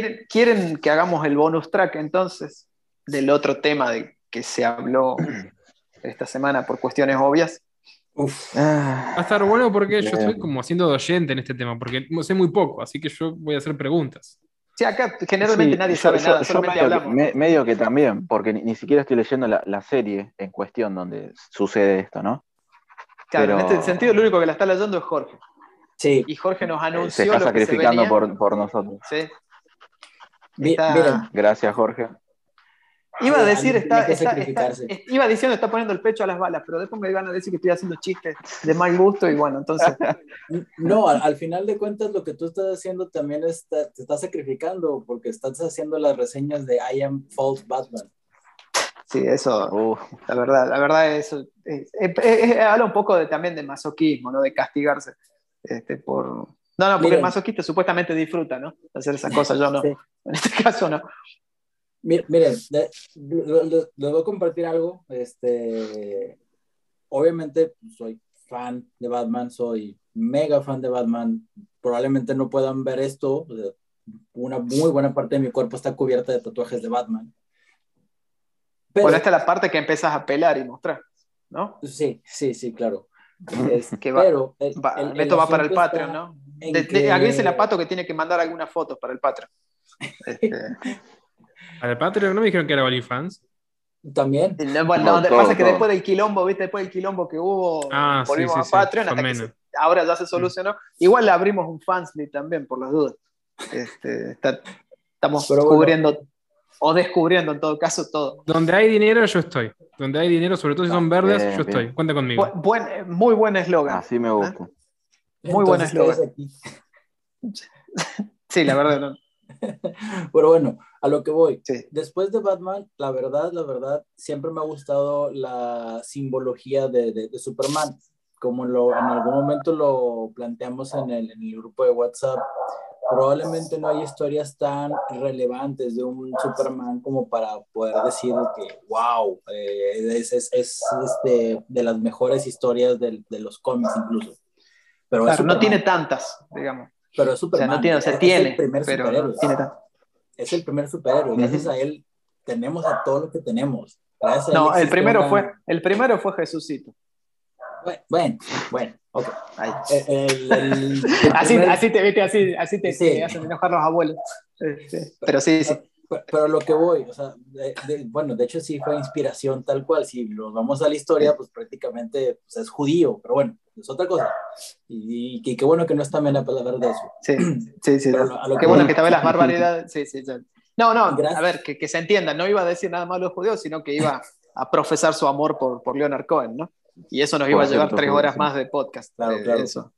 ¿quieren, ¿quieren que hagamos el bonus track entonces del otro tema de que se habló esta semana por cuestiones obvias? Uf. Va a estar bueno porque yo estoy como haciendo oyente en este tema, porque sé muy poco, así que yo voy a hacer preguntas. Sí, acá generalmente Sí, nadie yo- sabe yo- nada, yo solamente medio, que, hablamos. me- medio que también, porque ni, ni siquiera estoy leyendo la, la serie en cuestión donde sucede esto, ¿no? Claro, en este sentido, el único que la está leyendo es Jorge. Sí, Y Jorge nos Se anunció está lo que se sacrificando venía. por, por nosotros. Sí. Está- miren, Gracias, Jorge. Iba a Sí, decir, está, está- sacrificarse. está- iba diciendo está poniendo el pecho a las balas, pero después me iban a decir que estoy haciendo chistes de mal gusto y bueno, entonces no, al, al final de cuentas lo que tú estás haciendo también está, te estás sacrificando porque estás haciendo las reseñas de I Am False Batman. sí, eso, Uh, la verdad, la verdad eso es- es- es- es- habla un poco de, también de masoquismo, ¿no? De castigarse este, por... No, no, porque Miren. el masoquista supuestamente disfruta, ¿no? Hacer esas cosas, yo no. Sí. En este caso no. Mir- Miren, les voy a compartir algo. Este, obviamente pues, soy fan de Batman, soy mega fan de Batman. Probablemente no puedan ver esto. Una muy buena parte de mi cuerpo está cubierta de tatuajes de Batman. Pero, Bueno, esta es la parte que empiezas a pelar y mostrar, ¿no? sí, sí, sí, claro. Es- Que va- pero el- Va- el- el esto va para el Patreon, está ¿no? De, de, que- avisen a Pato que tiene que mandar algunas fotos para el Patreon. Este, Al Patreon no me dijeron que era OnlyFans. También. no, bueno, No, lo que todo, pasa es que todo. después del quilombo, ¿viste? Después del quilombo que hubo, Ah, sí, volvimos sí, a sí, Patreon, hasta que se- ahora ya se solucionó. Igual le abrimos un fansly también, por las dudas. Este, está- estamos Pero bueno. cubriendo, o descubriendo en todo caso, todo. Donde hay dinero, yo estoy. Donde hay dinero, sobre todo si son verdes, Bien, yo bien. estoy. Cuenta conmigo. Bu- buen- muy buen eslogan. así me gusta. Muy buen Entonces, eslogan. quédese aquí. Sí, la verdad. no. Pero bueno, a lo que voy. Sí. Después de Batman, la verdad, la verdad, siempre me ha gustado la simbología de, de- de Superman. Como lo, en algún momento lo planteamos en el, en el grupo de WhatsApp, probablemente no hay historias tan relevantes de un Superman como para poder decir que, wow, eh, es, es, es, este, de las mejores historias del- de, los cómics incluso. Pero, Claro, no Superman, tiene tantas, digamos. pero es O sea, Superman. no tiene, o sea, es tiene, el primer pero superhéroe no tiene tantas. es el primer superhéroe. Gracias a él tenemos a todo lo que tenemos. Gracias No, el primero una- fue, el primero fue Jesucito. Bueno, bueno, bueno, ok. El- el- el- Así, primer- así te viste, así, así te, Sí. te hacen enojar los abuelos. Este, Pero sí, sí. Pero, pero lo que voy, o sea, de- de- bueno, de hecho sí fue inspiración tal cual. Si nos vamos a la historia, pues prácticamente pues, es judío, pero bueno, es otra cosa. Y, y qué bueno que no está Mena para hablar de eso. Sí, sí, sí. Pero a lo Qué que bueno voy- que esta las barbaridades. Sí, sí, sí. No, no, Gracias. a ver, que, que se entienda. No iba a decir nada malo de los judíos, sino que iba a profesar su amor por, por Leonard Cohen, ¿no? Y eso nos iba a llevar tres horas más de podcast. Claro, de claro. Eso.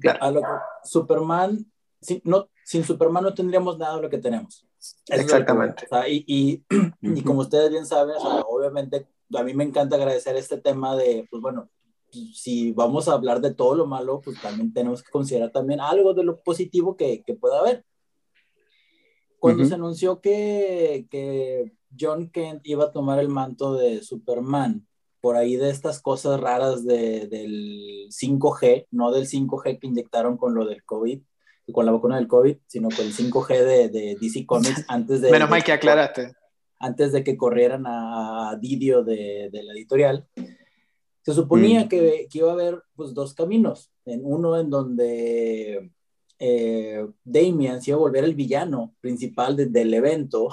Claro. A lo que- Superman, sin, no, sin Superman no tendríamos nada de lo que tenemos. Eso que Exactamente. O sea, y, y, y como ustedes bien saben, o sea, obviamente a mí me encanta agradecer este tema de, pues bueno, si vamos a hablar de todo lo malo, pues también tenemos que considerar también algo de lo positivo que, que pueda haber. Cuando Ujú. se anunció que, que John Kent iba a tomar el manto de Superman, por ahí de estas cosas raras de, del 5G, no del 5G que inyectaron con lo del COVID, con la vacuna del COVID, sino con el 5G de, de DC Comics antes de... Menos mal que aclaraste. antes de que corrieran a Didio de, de la editorial, se suponía Mm. que, que iba a haber pues, dos caminos. En uno en donde eh, Damian se iba a volver el villano principal de- del evento,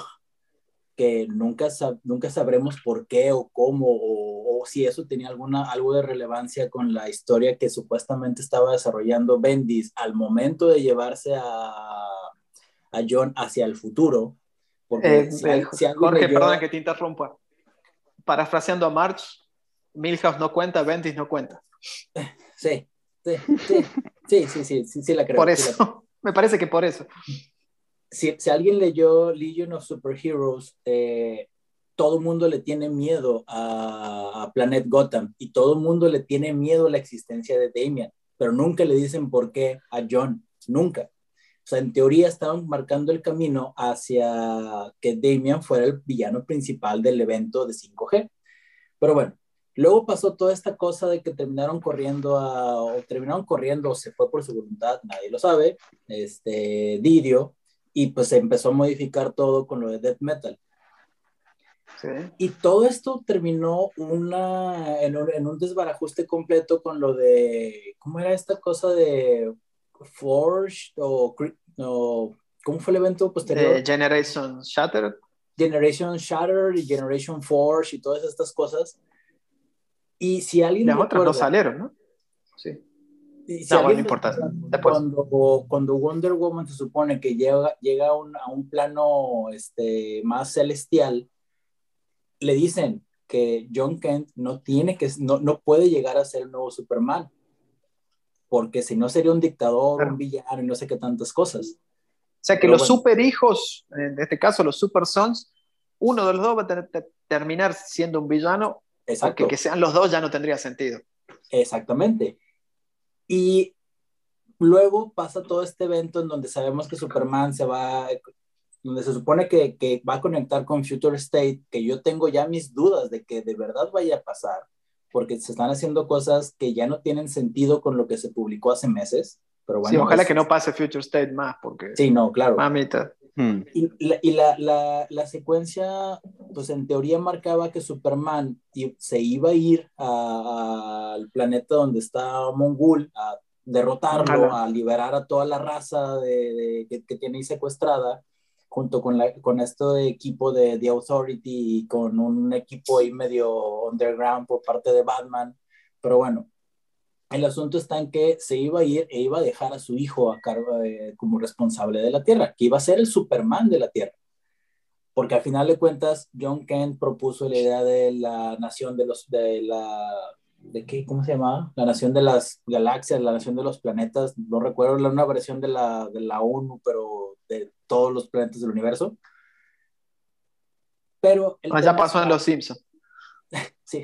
que nunca, sab- nunca sabremos por qué o cómo, o, o si eso tenía alguna, algo de relevancia con la historia que supuestamente estaba desarrollando Bendis al momento de llevarse a, a John hacia el futuro. Porque Eh, si, eh, si alguien Jorge, leyó- perdona que te interrumpa. Parafraseando a March, Milhouse no cuenta, Bendis no cuenta. Sí, sí, sí, sí, sí, sí, sí, sí la creo. Por sí la eso, me parece que por eso. si, si alguien leyó Legion of Superheroes, eh, todo el mundo le tiene miedo a, Planet Gotham y todo el mundo le tiene miedo a la existencia de Damian, pero nunca le dicen por qué a John, nunca. O sea, en teoría estaban marcando el camino hacia que Damian fuera el villano principal del evento de 5G. Pero bueno, luego pasó toda esta cosa de que terminaron corriendo o terminaron corriendo o se fue por su voluntad, nadie lo sabe, este, Didio, y pues se empezó a modificar todo con lo de death metal. Sí. Y todo esto terminó una, en, un, en un desbarajuste completo con lo de, ¿cómo era esta cosa de Forged o, cri- o ¿cómo fue el evento posterior? De Generation Shattered. Generation Shattered y Generation Forge y todas estas cosas. Y si alguien Las otras no salieron, ¿no? Sí. y si No, bueno, no importa. Después. Cuando, cuando Wonder Woman se supone que llega, llega a, un, a un plano este, más celestial, le dicen que John Kent no tiene que, no, no puede llegar a ser el nuevo Superman, porque si no sería un dictador, Claro. un villano y no sé qué tantas cosas. O sea que Pero los bueno. super hijos, en este caso los super sons, uno de los dos va a terminar siendo un villano, Exacto. que sean los dos ya no tendría sentido. Exactamente. Y luego pasa todo este evento en donde sabemos que Superman se va, donde se supone que, que va a conectar con Future State, que yo tengo ya mis dudas de que de verdad vaya a pasar, porque se están haciendo cosas que ya no tienen sentido con lo que se publicó hace meses. Pero bueno, sí, ojalá es- que no pase Future State más, porque Sí, no, claro. mamita. Hmm. Y, la, y la, la, la secuencia, pues en teoría marcaba que Superman i- se iba a ir al planeta donde está Mongul a derrotarlo, Ojalá. a liberar a toda la raza de, de- que, que tiene ahí secuestrada, junto con, la, con este equipo de The Authority y con un equipo ahí medio underground por parte de Batman. Pero bueno, el asunto está en que se iba a ir e iba a dejar a su hijo a cargo de- como responsable de la Tierra, que iba a ser el Superman de la Tierra. Porque al final de cuentas, John Kent propuso la idea de la nación de los, de la, ¿de qué? ¿Cómo se llamaba? La nación de las galaxias, la nación de los planetas, no recuerdo la una versión de la, de la ONU, pero de todos los planetas del universo. Pero el Ah, ya pasó en está- Los Simpsons. Sí,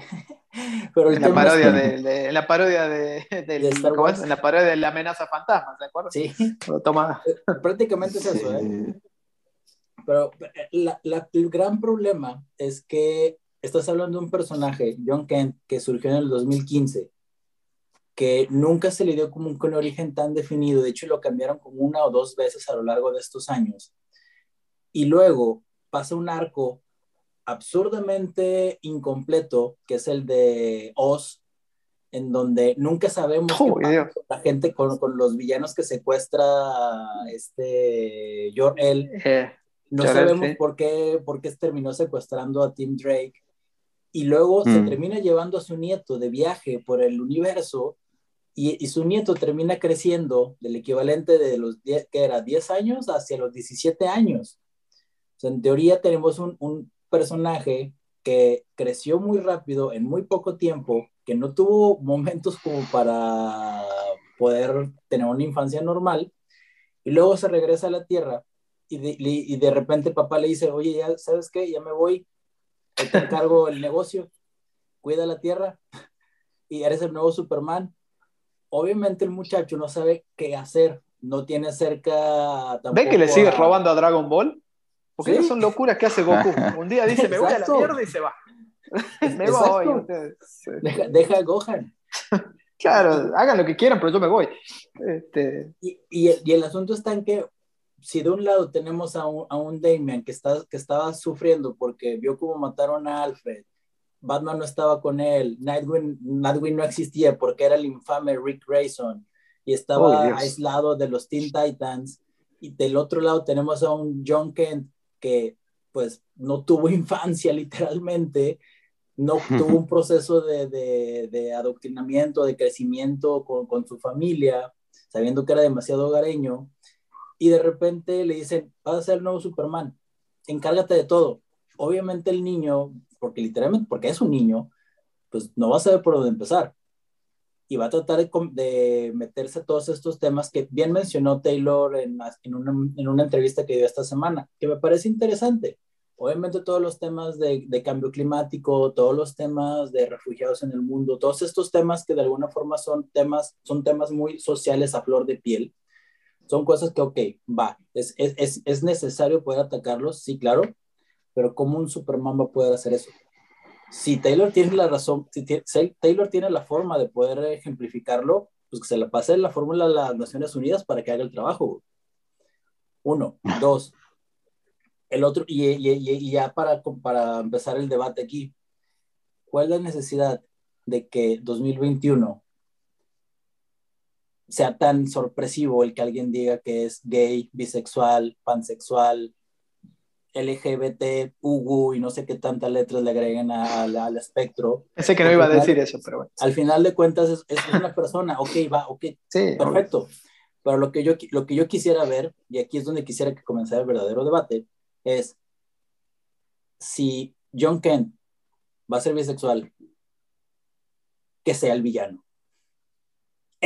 pero el En la parodia, está- de, de- en la parodia de, De Star ¿cómo es? Wars. En la parodia de la amenaza fantasma, ¿se acuerdan? Sí, Lo toma. prácticamente es eso, ¿eh? Pero eh, la- la- el gran problema es que estás hablando de un personaje, John Kent, que surgió en el 2015, que nunca se le dio como un, origen tan definido, de hecho lo cambiaron como una o dos veces a lo largo de estos años. Y luego pasa un arco absurdamente incompleto, que es el de Oz, en donde nunca sabemos qué Oh, pasa Dios. con la gente, con, con los villanos que secuestra este Jor-El. Eh, No sabemos sí. por qué, por qué terminó secuestrando a Tim Drake. Y luego se Mm. termina llevando a su nieto de viaje por el universo y, y su nieto termina creciendo del equivalente de los 10, que era 10 años hacia los 17 años. O sea, en teoría tenemos un, un personaje que creció muy rápido en muy poco tiempo, que no tuvo momentos como para poder tener una infancia normal, y luego se regresa a la Tierra y de, y- de repente papá le dice, oye, ya sabes qué, ya me voy, te encargo el negocio, cuida la Tierra y eres el nuevo Superman. Obviamente el muchacho no sabe qué hacer, no tiene cerca ¿Ves que le sigue a- robando a Dragon Ball? Porque Sí. esas son locuras que hace Goku. Un día dice, me voy a la mierda y se va. me voy. Deja, deja a Gohan. Claro, hagan lo que quieran, pero yo me voy. Este, Y, y el, y el asunto está en que si de un lado tenemos a un, a un Damian que, está, que estaba sufriendo porque vio cómo mataron a Alfred, Batman no estaba con él, Nightwing, Nightwing no existía porque era el infame Rick Grayson y Oh, estaba Dios. aislado de los Teen Titans, y del otro lado tenemos a un John Kent que pues no tuvo infancia literalmente, no tuvo un proceso de, de, de adoctrinamiento, de crecimiento con, con, su familia, sabiendo que era demasiado hogareño, y de repente le dicen, vas a ser el nuevo Superman, encárgate de todo. Obviamente el niño, porque literalmente, porque es un niño, pues no va a saber por dónde empezar. Y va a tratar de, meterse a todos estos temas que bien mencionó Taylor en, en, una, en una entrevista que dio esta semana, que me parece interesante obviamente todos los temas de, de, cambio climático, todos los temas de refugiados en el mundo, todos estos temas que de alguna forma son temas, son temas muy sociales a flor de piel, son cosas que, ok, va, es, es, es necesario poder atacarlos, sí, claro, pero ¿cómo un Superman va a poder hacer eso? Si Taylor tiene la razón, si, Taylor tiene la forma de poder ejemplificarlo, pues que se la pase la fórmula a las Naciones Unidas para que haga el trabajo. Uno. Dos. El otro, y- y- y ya para, para empezar el debate aquí, ¿cuál es la necesidad de que 2021 sea tan sorpresivo el que alguien diga que es gay, bisexual, pansexual, LGBT, UGU y no sé qué tantas letras le agreguen al espectro? Pensé que no iba a decir eso, pero bueno. Al final de cuentas es, es una persona, ok, va, ok, Sí, Perfecto. Pero lo que, yo, lo que yo quisiera ver, y aquí es donde quisiera que comenzara el verdadero debate, es si John Kent va a ser bisexual, que sea el villano.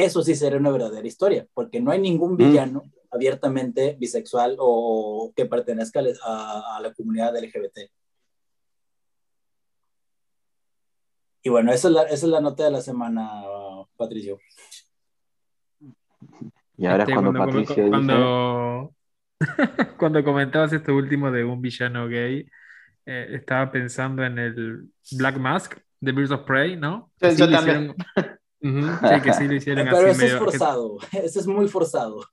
Eso sí sería una verdadera historia, porque no hay ningún villano abiertamente bisexual o que pertenezca a, a la comunidad LGBT. Y bueno, esa es la, esa es la nota de la semana, Patricio. Y ahora Este, es cuando, come- Patricia dice, cuando, cuando comentabas esto último de un villano gay, eh, estaba pensando en el Black Mask de Birds of Prey, ¿no? Yo- yo también. hicieron- Sí, que sí lo hicieron Pero así eso es forzado, eso es muy forzado.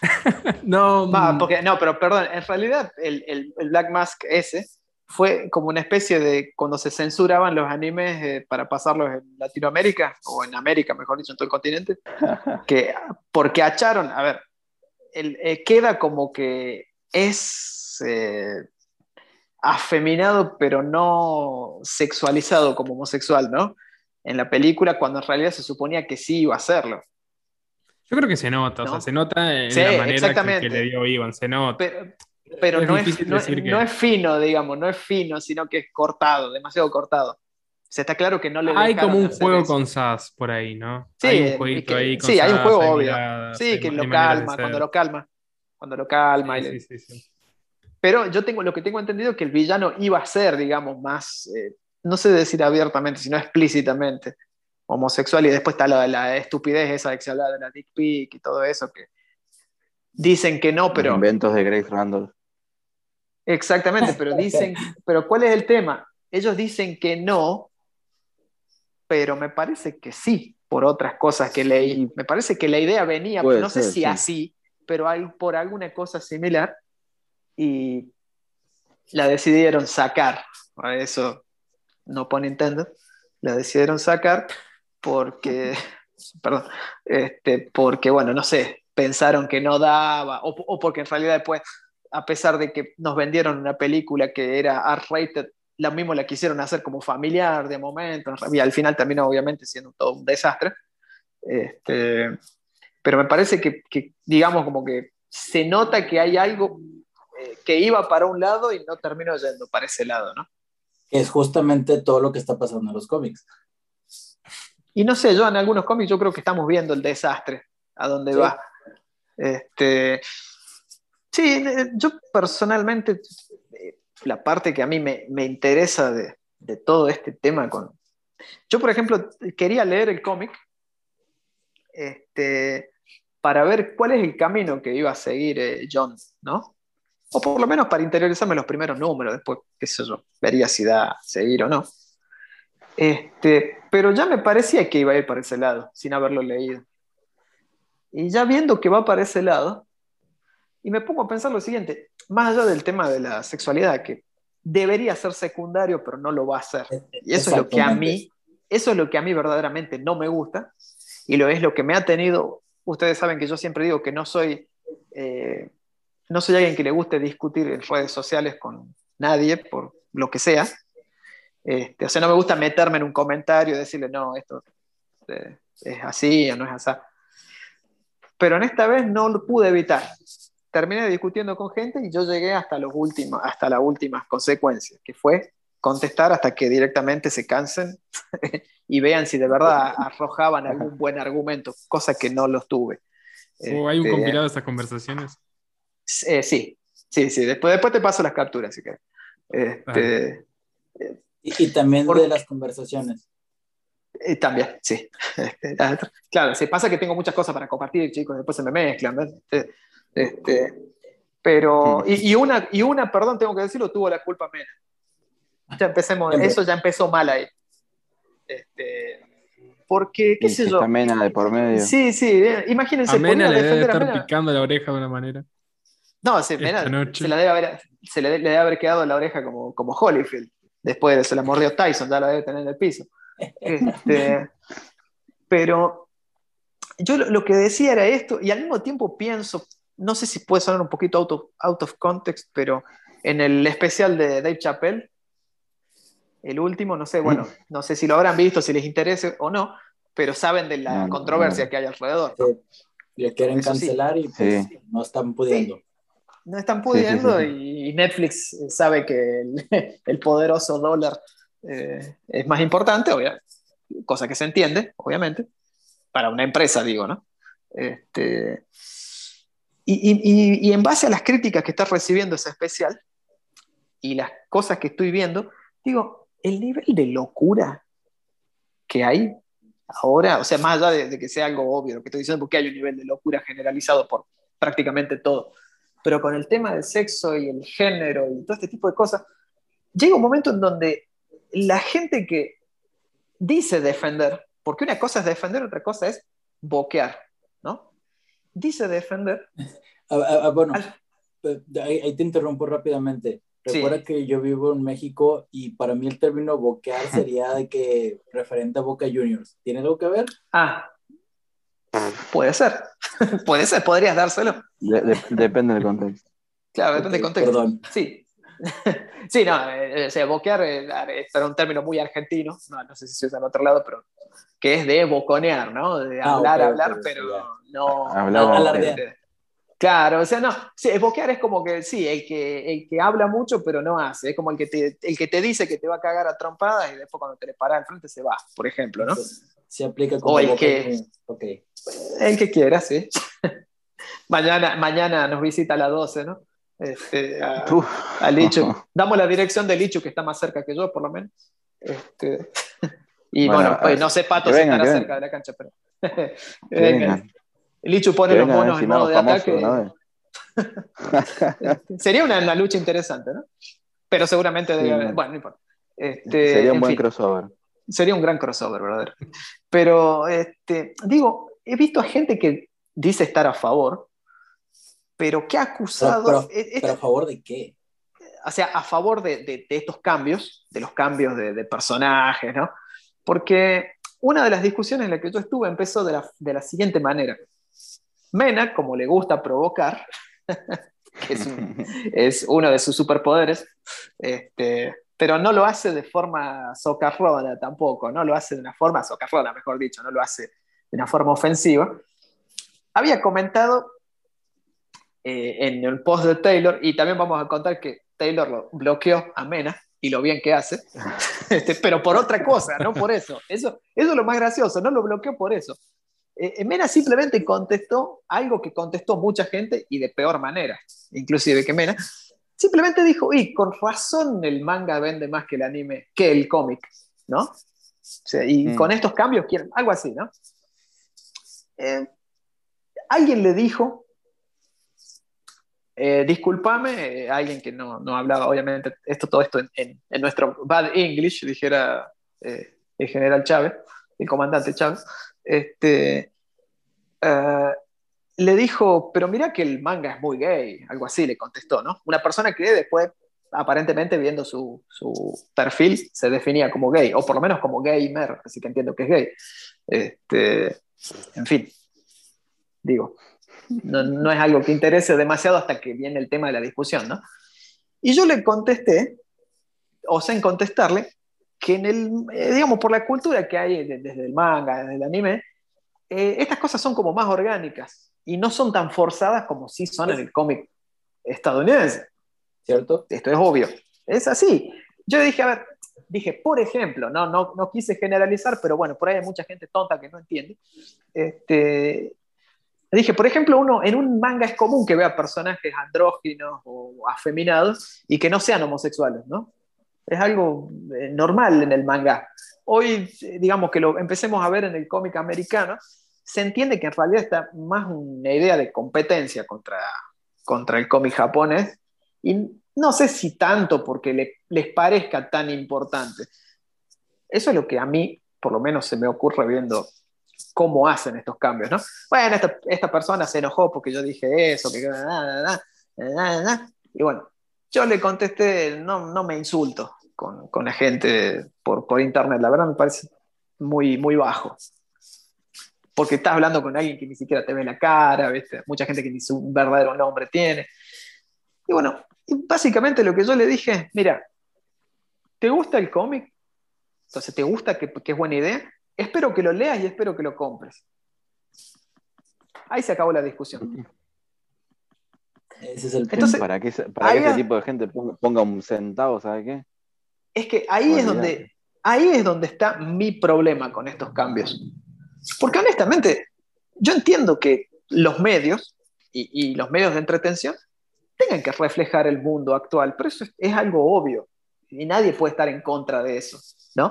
No, Va, mm, porque, no, pero perdón, en realidad el, el- el Black Mask ese fue como una especie de cuando se censuraban los animes eh, para pasarlos en Latinoamérica, o en América, mejor dicho, en todo el continente, que porque acharon, a ver, el- eh, queda como que es eh, afeminado, pero no sexualizado como homosexual, ¿no? En la película, cuando en realidad se suponía que sí iba a hacerlo. yo creo que se nota, o sea, se nota en Sí, la manera que, le dio Ivan, se nota. pero, pero Es no, es, difícil no, decir que- no es fino, digamos, no es fino, sino que es cortado, demasiado cortado. O sea, está claro que no le Hay como un juego eso. con SAS por ahí, ¿no? Sí, hay un jueguito que- ahí con sí, hay un juego hay obvio. miradas, Sí, que lo calma, cuando lo calma, cuando lo calma. y le- sí, sí. Pero yo tengo lo que tengo entendido es que el villano iba a ser, digamos, más, eh, no sé decir abiertamente, sino explícitamente homosexual y después está la, la estupidez esa de que se habla de la dick pic y todo eso que dicen que no, los pero inventos de Grace Randall. Exactamente, pero dicen, pero ¿cuál es el tema? Ellos dicen que no, pero me parece que sí, por otras cosas que leí. Me parece que la idea venía, Puede no sé ser, si sí. así, pero hay, por alguna cosa similar, y la decidieron sacar. Eso no pone Nintendo. La decidieron sacar porque, perdón, este, porque, bueno, no sé, pensaron que no daba, o, o porque en realidad después a pesar de que nos vendieron una película que era R-rated, la mismo la quisieron hacer como familiar de momento, y al final terminó obviamente siendo todo un desastre. Este, pero me parece que, que, digamos, como que se nota que hay algo eh, que iba para un lado y no terminó yendo para ese lado, ¿no? Que es justamente todo lo que está pasando en los cómics. Y no sé, yo en algunos cómics yo creo que estamos viendo el desastre, a dónde Sí. va. Este, sí, yo personalmente, eh, la parte que a mí me, me interesa de, de todo este tema con... Yo, por ejemplo, quería leer el cómic este, para ver cuál es el camino que iba a seguir eh, John, ¿no? O por lo menos para interiorizarme los primeros números, después, qué sé yo, vería si da seguir o no. Este, pero ya me parecía que iba a ir para ese lado, sin haberlo leído. Y ya viendo que va para ese lado, y me pongo a pensar lo siguiente, más allá del tema de la sexualidad, que debería ser secundario, pero no lo va a ser. Y eso es lo que a mí, eso es lo que a mí verdaderamente no me gusta, y lo es lo que me ha tenido, ustedes saben que yo siempre digo que no soy, eh, no soy alguien que le guste discutir en redes sociales con nadie, por lo que sea. Este, o sea, no me gusta meterme en un comentario y decirle, no, esto eh, es así o no es así. Pero en esta vez no lo pude evitar. Terminé discutiendo con gente y yo llegué hasta, los últimos, hasta las últimas consecuencias, que fue contestar hasta que directamente se cansen y vean si de verdad arrojaban algún buen argumento, cosa que no los tuve. ¿O hay un Este, compilado de estas conversaciones? Eh, sí, sí, sí. Después, después te paso las capturas, si quieres. Este, Y, y también Por- de las conversaciones. Y también, sí. claro, se pasa que tengo muchas cosas para compartir, chicos, después se me mezclan. ¿ves? Este, este, pero, y, y una, y una, perdón, tengo que decirlo, tuvo la culpa Mena. Ya empecemos, Siempre. eso ya empezó mal ahí. Este, porque, qué Y sé yo. Mena de por medio. Sí, sí, eh, imagínense, A Mena le debe defender a estar Mena. picando la oreja de una manera. No, se, Esta Mena noche. se, la debe haber, se le, le debe haber quedado en la oreja como, como Holyfield. Después de se la mordió Tyson, ya la debe tener en el piso. Este, pero yo lo, lo que decía era esto, y al mismo tiempo pienso, no sé si puede sonar un poquito out of, out of context, pero en el especial de Dave Chappelle, el último, no sé, bueno, no sé si lo habrán visto, si les interese o no, pero saben de la No, no, controversia no. que hay alrededor. Le quieren Eso sí. cancelar y pues Sí. no están pudiendo. No están Sí, sí, pudiendo sí, y Netflix sabe que el, el poderoso dólar eh, es más importante, obvia- cosa que se entiende, obviamente, para una empresa, digo, ¿no? Este, y, y- y- y en base a las críticas que está recibiendo ese especial y las cosas que estoy viendo, digo, el nivel de locura que hay ahora, o sea, más allá de, de que sea algo obvio lo que estoy diciendo, porque hay un nivel de locura generalizado por prácticamente todo, pero con el tema del sexo y el género y todo este tipo de cosas, llega un momento en donde la gente que dice defender, porque una cosa es defender, otra cosa es boquear, ¿no? Dice defender. Ah, ah, ah, bueno, Al- eh, ahí, ahí te interrumpo rápidamente. Sí. Recuerda que yo vivo en México y para mí el término boquear sería de que referente a Boca Juniors. ¿Tiene algo que ver? Ah, puede ser, puede ser, podrías dárselo. De- de- depende del contexto. Claro, depende del contexto. Perdón. Sí. sí, no, eh, o sea, boquear eh, es un término muy argentino, no, no sé si se usa en otro lado, pero que es de boconear, ¿no? De Ah, hablar, hablar, pero no. Hablar, este, Claro, o sea, no, sí, boquear es como que sí, el que, el que habla mucho pero no hace, es como el que, te, el que te dice que te va a cagar a trompadas y después cuando te le paras al frente se va, por ejemplo, ¿no? Entonces, se aplica como O el que- Juniors. El que quiera, sí. mañana, mañana nos visita a las 12, ¿no? Este, a- a Lichu. Damos la dirección de Lichu, que está más cerca que yo, por lo menos. Este, y Bueno, bueno, pues, no sé, Pato, si estará cerca de la cancha, pero. vengan. Lichu pone los monos en modo de famosos, ataque. ¿no? Sería una, una lucha interesante, ¿no? Pero seguramente debe Sí, haber- no. Bueno, no importa. Este, Sería un en buen fin. crossover. Sería un gran crossover, verdadero. Pero, este, digo, he visto a gente que dice estar a favor, pero que ha acusado, Pero- e- esta- ¿Pero a favor de qué? o sea, a favor de, de- de estos cambios, de los cambios de, de personajes, ¿no? Porque una de las discusiones en la que yo estuve empezó de la, de la siguiente manera. Mena, como le gusta provocar, que es, un- es uno de sus superpoderes, este, pero no lo hace de forma socarrona tampoco, no lo hace de una forma socarrona, mejor dicho, no lo hace de una forma ofensiva. Había comentado eh, en el post de Taylor, y también vamos a contar que Taylor lo bloqueó a Mena y lo bien que hace, Este, pero por otra cosa, no por eso. Eso, eso es lo más gracioso, no lo bloqueó por eso. Eh, Mena simplemente contestó algo que contestó mucha gente y de peor manera, inclusive que Mena. Simplemente dijo, y con razón el manga vende más que el anime, que el cómic, ¿no? O sea, y Mm. con estos cambios quieren, algo así, ¿no? Eh, alguien le dijo, eh, discúlpame, eh, alguien que no, no hablaba, obviamente, esto, todo esto en, en- nuestro bad English, dijera eh, el general Chávez, el comandante Chávez, este, le dijo, pero mira que el manga es muy gay, algo así le contestó, ¿no? Una persona que después, aparentemente viendo su, su perfil, se definía como gay, o por lo menos como gamer, así que entiendo que es gay. Este, en fin, digo, no, no es algo que interese demasiado hasta que viene el tema de la discusión, ¿no? Y yo le contesté, o sea, en contestarle, que en el, eh, digamos, por la cultura que hay de- desde el manga, desde el anime, eh, estas cosas son como más orgánicas y no son tan forzadas como sí son en el cómic estadounidense. ¿Cierto? Esto es obvio. Es así. Yo dije, a ver, dije, por ejemplo, no, no, no quise generalizar, pero bueno, por ahí hay mucha gente tonta que no entiende. Este, dije, por ejemplo, uno en un manga es común que vea personajes andróginos o afeminados y que no sean homosexuales, ¿no? Es algo eh, normal en el manga. Hoy, digamos que lo empecemos a ver en el cómic americano, se entiende que en realidad está más una idea de competencia contra, contra el cómic japonés y no sé si tanto porque le- les parezca tan importante. Eso es lo que a mí, por lo menos, se me ocurre viendo cómo hacen estos cambios, ¿no? Bueno, esta, esta persona se enojó porque yo dije eso, que nada, nada, Y bueno, yo le contesté, no, no me insulto con, con la gente por, por internet, la verdad me parece muy, muy bajo. Porque estás hablando con alguien que ni siquiera te ve la cara, ¿viste? mucha gente que ni su verdadero nombre tiene. Y bueno, básicamente lo que yo le dije, mira, ¿te gusta el cómic? Entonces, ¿te gusta que, que es buena idea? Espero que lo leas y espero que lo compres. Ahí se acabó la discusión. Ese es el. Entonces, Para que, ese- para que ese es- tipo de gente ponga, un centavo, ¿sabe qué? Es que ahí es, donde, ahí es donde está mi problema con estos cambios. Porque honestamente, yo entiendo que los medios y, y los medios de entretención tengan que reflejar el mundo actual, pero eso es, es algo obvio y nadie puede estar en contra de eso, ¿no?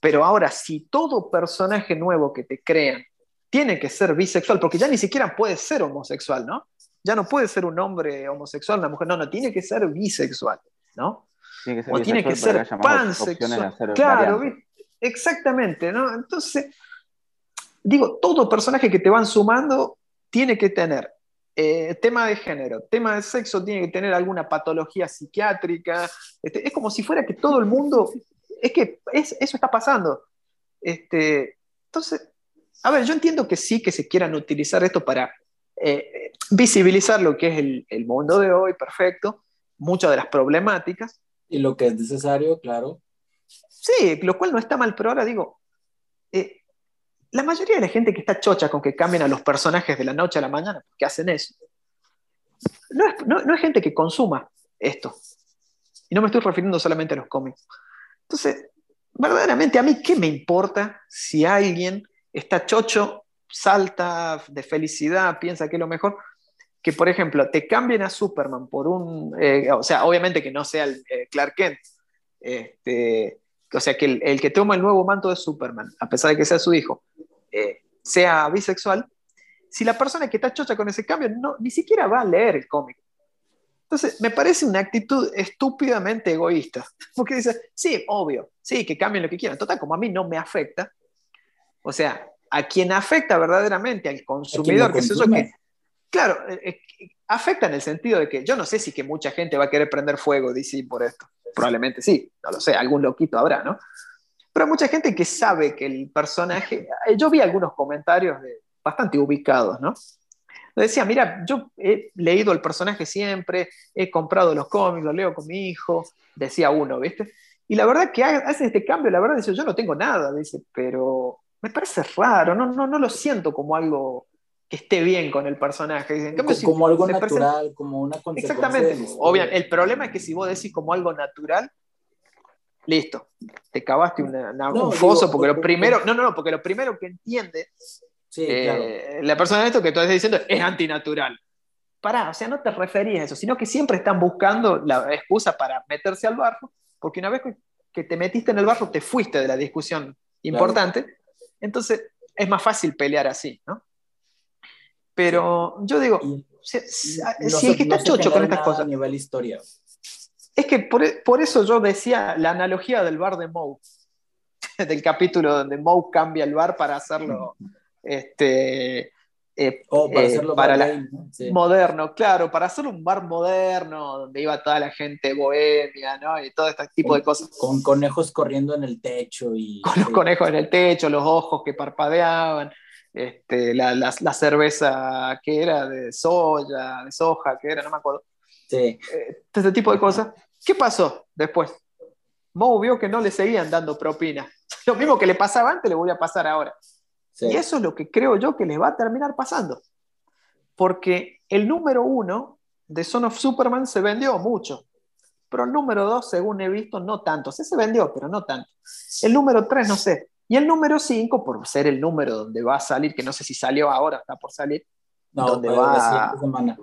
Pero ahora, si todo personaje nuevo que te crean tiene que ser bisexual, porque ya ni siquiera puede ser homosexual, ¿no? Ya no puede ser un hombre homosexual, una mujer, no, no, tiene que ser bisexual, ¿no? Tiene que ser o tiene que ser pansexual. Claro, variantes. exactamente, ¿no? Entonces, digo, todo personaje que te van sumando tiene que tener eh, tema de género, tema de sexo, tiene que tener alguna patología psiquiátrica. Este, es como si fuera que todo el mundo, es que es- eso está pasando. Este, entonces, a ver, yo entiendo que sí, que se quieran utilizar esto para eh, visibilizar lo que es el, el mundo de hoy, perfecto, muchas de las problemáticas, Y lo que es necesario, claro. Sí, lo cual no está mal, pero ahora digo, eh, la mayoría de la gente que está chocha con que cambien a los personajes de la noche a la mañana, que hacen eso, no es, no- no es gente que consuma esto. Y no me estoy refiriendo solamente a los cómics. Entonces, verdaderamente a mí, ¿qué me importa si alguien está chocho, salta de felicidad, piensa que es lo mejor? Que, por ejemplo, te cambien a Superman por un... eh, o sea, obviamente que no sea el eh, Clark Kent. Este, o sea, que el, el que toma el nuevo manto de Superman, a pesar de que sea su hijo, eh, sea bisexual, si la persona que está chocha con ese cambio no, ni siquiera va a leer el cómic. Entonces, me parece una actitud estúpidamente egoísta. Porque dice, sí, obvio, sí, que cambien lo que quieran. Total, como a mí no me afecta. O sea, a quien afecta verdaderamente, al consumidor, que yo, consume. que, claro, eh, eh, afecta en el sentido de que yo no sé si que mucha gente va a querer prender fuego DC por esto. Probablemente sí, no lo sé, algún loquito habrá, ¿no? Pero mucha gente que sabe que el personaje. eh, Yo vi algunos comentarios bastante ubicados, ¿no? Decía, mira, yo he leído el personaje siempre, he comprado los cómics, los leo con mi hijo, decía uno, ¿viste? Y la verdad que ha- hace este cambio, la verdad, dice, yo no tengo nada, dice, pero me parece raro, no, no, no lo siento como algo que esté bien con el personaje. Cambio, si como algo presenta- natural, como una consecuencia. Exactamente. Obvio, el problema es que si vos decís como algo natural, listo, te cavaste una- una- No, un foso, digo, porque lo primero, no, no, no, porque lo primero que entiende Sí, eh, claro. la persona de esto que tú estás diciendo es antinatural. Pará, o sea, no te referías a eso, sino que siempre están buscando la excusa para meterse al barro, porque una vez que- que te metiste en el barro, te fuiste de la discusión importante, entonces es más fácil pelear así, ¿no? Pero yo digo, Y si, si- no si el que está no se chocho con estas cosas, A nivel historia. es que por, por eso yo decía la analogía del bar de Moe, del capítulo donde Moe cambia el bar para hacerlo este, eh, O para eh, hacerlo para la-. Sí. moderno, claro, para hacer un bar moderno donde iba toda la gente bohemia, ¿no? Y todo este tipo de cosas. Con conejos corriendo en el techo y. Con los conejos en el techo, los ojos que parpadeaban, este, la, la- la cerveza que era de soya, de soja, que era, no me acuerdo. Sí. Eh, este tipo de cosas. ¿Qué pasó después? Moe vio que no le seguían dando propina. Lo mismo que le pasaba antes le voy a pasar ahora. sí. Y eso es lo que creo yo que les va a terminar pasando. Porque el número uno de Son of Superman se vendió mucho. Pero el número dos, según he visto, no tanto. Sí se vendió, pero no tanto. El número tres, no sé. Y el número cinco, por ser el número donde va a salir, que no sé si salió ahora, está por salir, No, donde va- semana.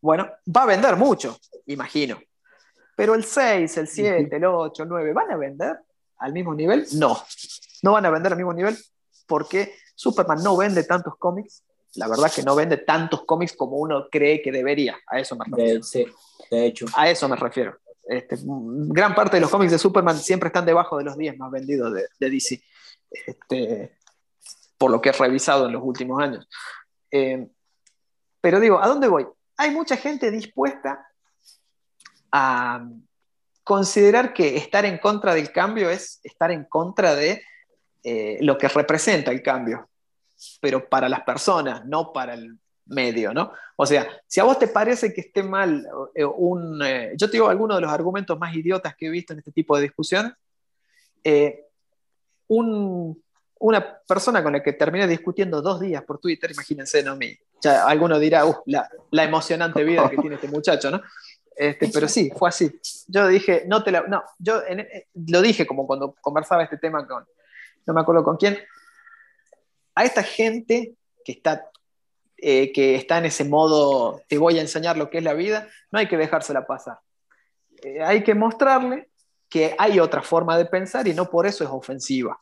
bueno, va a vender mucho, imagino. Pero el 6, el 7, el 8, el 9, ¿van a vender al mismo nivel? No, no van a vender al mismo nivel porque Superman no vende tantos cómics. La verdad que no vende tantos cómics como uno cree que debería. A eso me refiero. De, sí, de hecho. A eso me refiero. Este, gran parte de los cómics de Superman siempre están debajo de los 10 más vendidos de, de DC. Este, por lo que he revisado en los últimos años. Eh, pero digo, ¿a dónde voy? hay mucha gente dispuesta a considerar que estar en contra del cambio es estar en contra de eh, lo que representa el cambio, pero para las personas, no para el medio, ¿no? O sea, si a vos te parece que esté mal eh, un... Eh, yo te digo algunos de los argumentos más idiotas que he visto en este tipo de discusiones. una persona con la que terminé discutiendo dos días por Twitter, imagínense, ¿no? Mi, ya alguno dirá, uh, la, la emocionante vida que tiene este muchacho, ¿no? Este, pero sí, fue así. Yo dije, no te la. No, yo eh, lo dije como cuando conversaba este tema con. No me acuerdo con quién. A esta gente que está, eh, que está en ese modo, te voy a enseñar lo que es la vida, no hay que dejársela pasar. Eh, hay que mostrarle que hay otra forma de pensar y no por eso es ofensiva.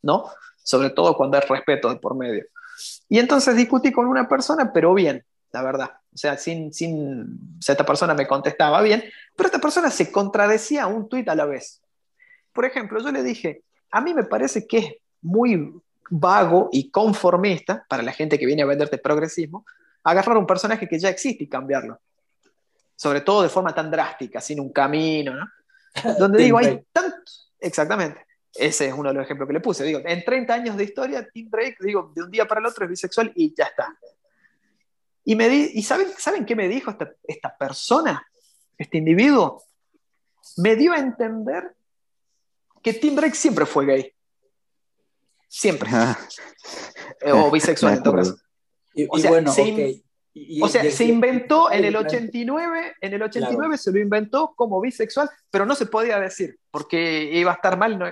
¿No? Sobre todo cuando hay respeto de por medio. Y entonces discutí con una persona, pero bien, la verdad. O sea, sin, sin, o sea, esta persona me contestaba bien, pero esta persona se contradecía un tuit a la vez. Por ejemplo, yo le dije, a mí me parece que es muy vago y conformista para la gente que viene a venderte progresismo, agarrar un personaje que ya existe y cambiarlo. Sobre todo de forma tan drástica, sin un camino, ¿no? Donde digo, hay tanto, exactamente, ese es uno de los ejemplos que le puse. Digo, en 30 años de historia, Tim Drake, digo, de un día para el otro es bisexual y ya está. Y, me ¿y saben, ¿saben qué me dijo esta, esta persona, este individuo? Me dio a entender que Tim Drake siempre fue gay. Siempre. Eh, o bisexual en todo caso. o sea, bueno, se, o sea, se inventó en el 89, en el 89 se lo inventó como bisexual, pero no se podía decir, porque iba a estar mal. No,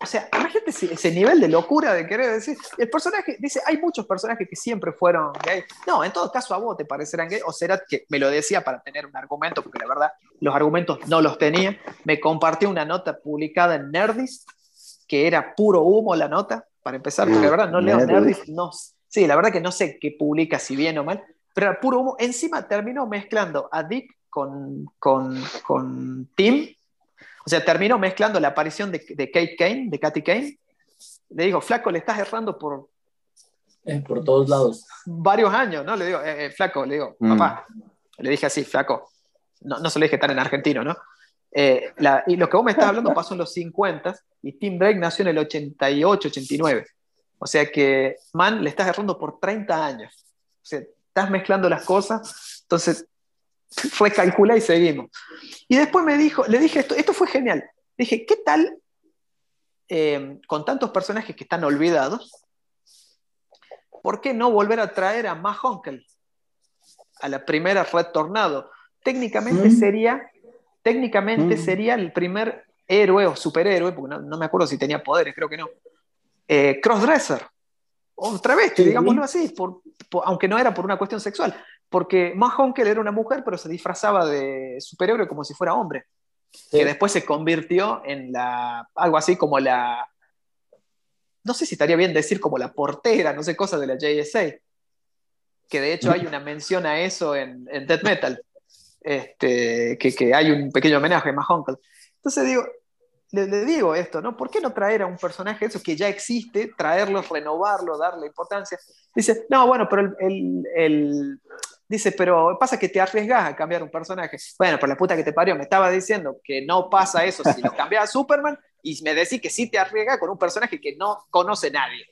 o sea, imagínate ese, nivel de locura de querer decir. El personaje, dice, hay muchos personajes que siempre fueron gay. No, en todo caso a vos te parecerán gay, o será que me lo decía para tener un argumento, porque la verdad los argumentos no los tenía. Me compartió una nota publicada en Nerdist, que era puro humo la nota, para empezar, porque la verdad no leo Nerdist, no. Sí, la verdad que no sé qué publica, si bien o mal, pero era puro humo. Encima terminó mezclando a Dick con, con, con Tim o sea, terminó mezclando la aparición de, de Kate Kane, de Katy Kane. Le digo, flaco, le estás errando por... Eh, por todos lados. Varios años, ¿no? Le digo, eh, eh, flaco, le digo, mm. papá. Le dije así, flaco. No, no se lo dije tan en argentino, ¿no? Y lo que vos me estás hablando pasó en los 50 y Tim Drake nació en el 88, 89. O sea que, man, le estás errando por 30 años. O sea, estás mezclando las cosas. Entonces, fue calcular y seguimos. Y después me dijo, le dije esto, esto fue genial. Dije, ¿qué tal eh, con tantos personajes que están olvidados? ¿Por qué no volver a traer a Mahonkel a la primera Red Tornado? Técnicamente sería, técnicamente mm. sería el primer héroe o superhéroe, porque no, me acuerdo si tenía poderes, creo que no. Eh, crossdresser, otra vez, digámoslo así, aunque no era por una cuestión sexual, porque Mahonkel era una mujer, pero se disfrazaba de superhéroe como si fuera hombre, que después se convirtió en la, algo así como la, no sé si estaría bien decir como la portera, no sé, cosa de la JSA, que de hecho hay una mención a eso en, en Death Metal, este, que, que, hay un pequeño homenaje a Mahonkel. Entonces digo, le, digo esto, ¿no? ¿Por qué no traer a un personaje eso que ya existe, traerlo, renovarlo, darle importancia? Dice, no, bueno, pero el, dice, pero pasa que te arriesgas a cambiar un personaje. Bueno, por la puta que te parió, me estaba diciendo que no pasa eso si lo cambias a Superman y me decís que sí te arriesgas con un personaje que no conoce nadie.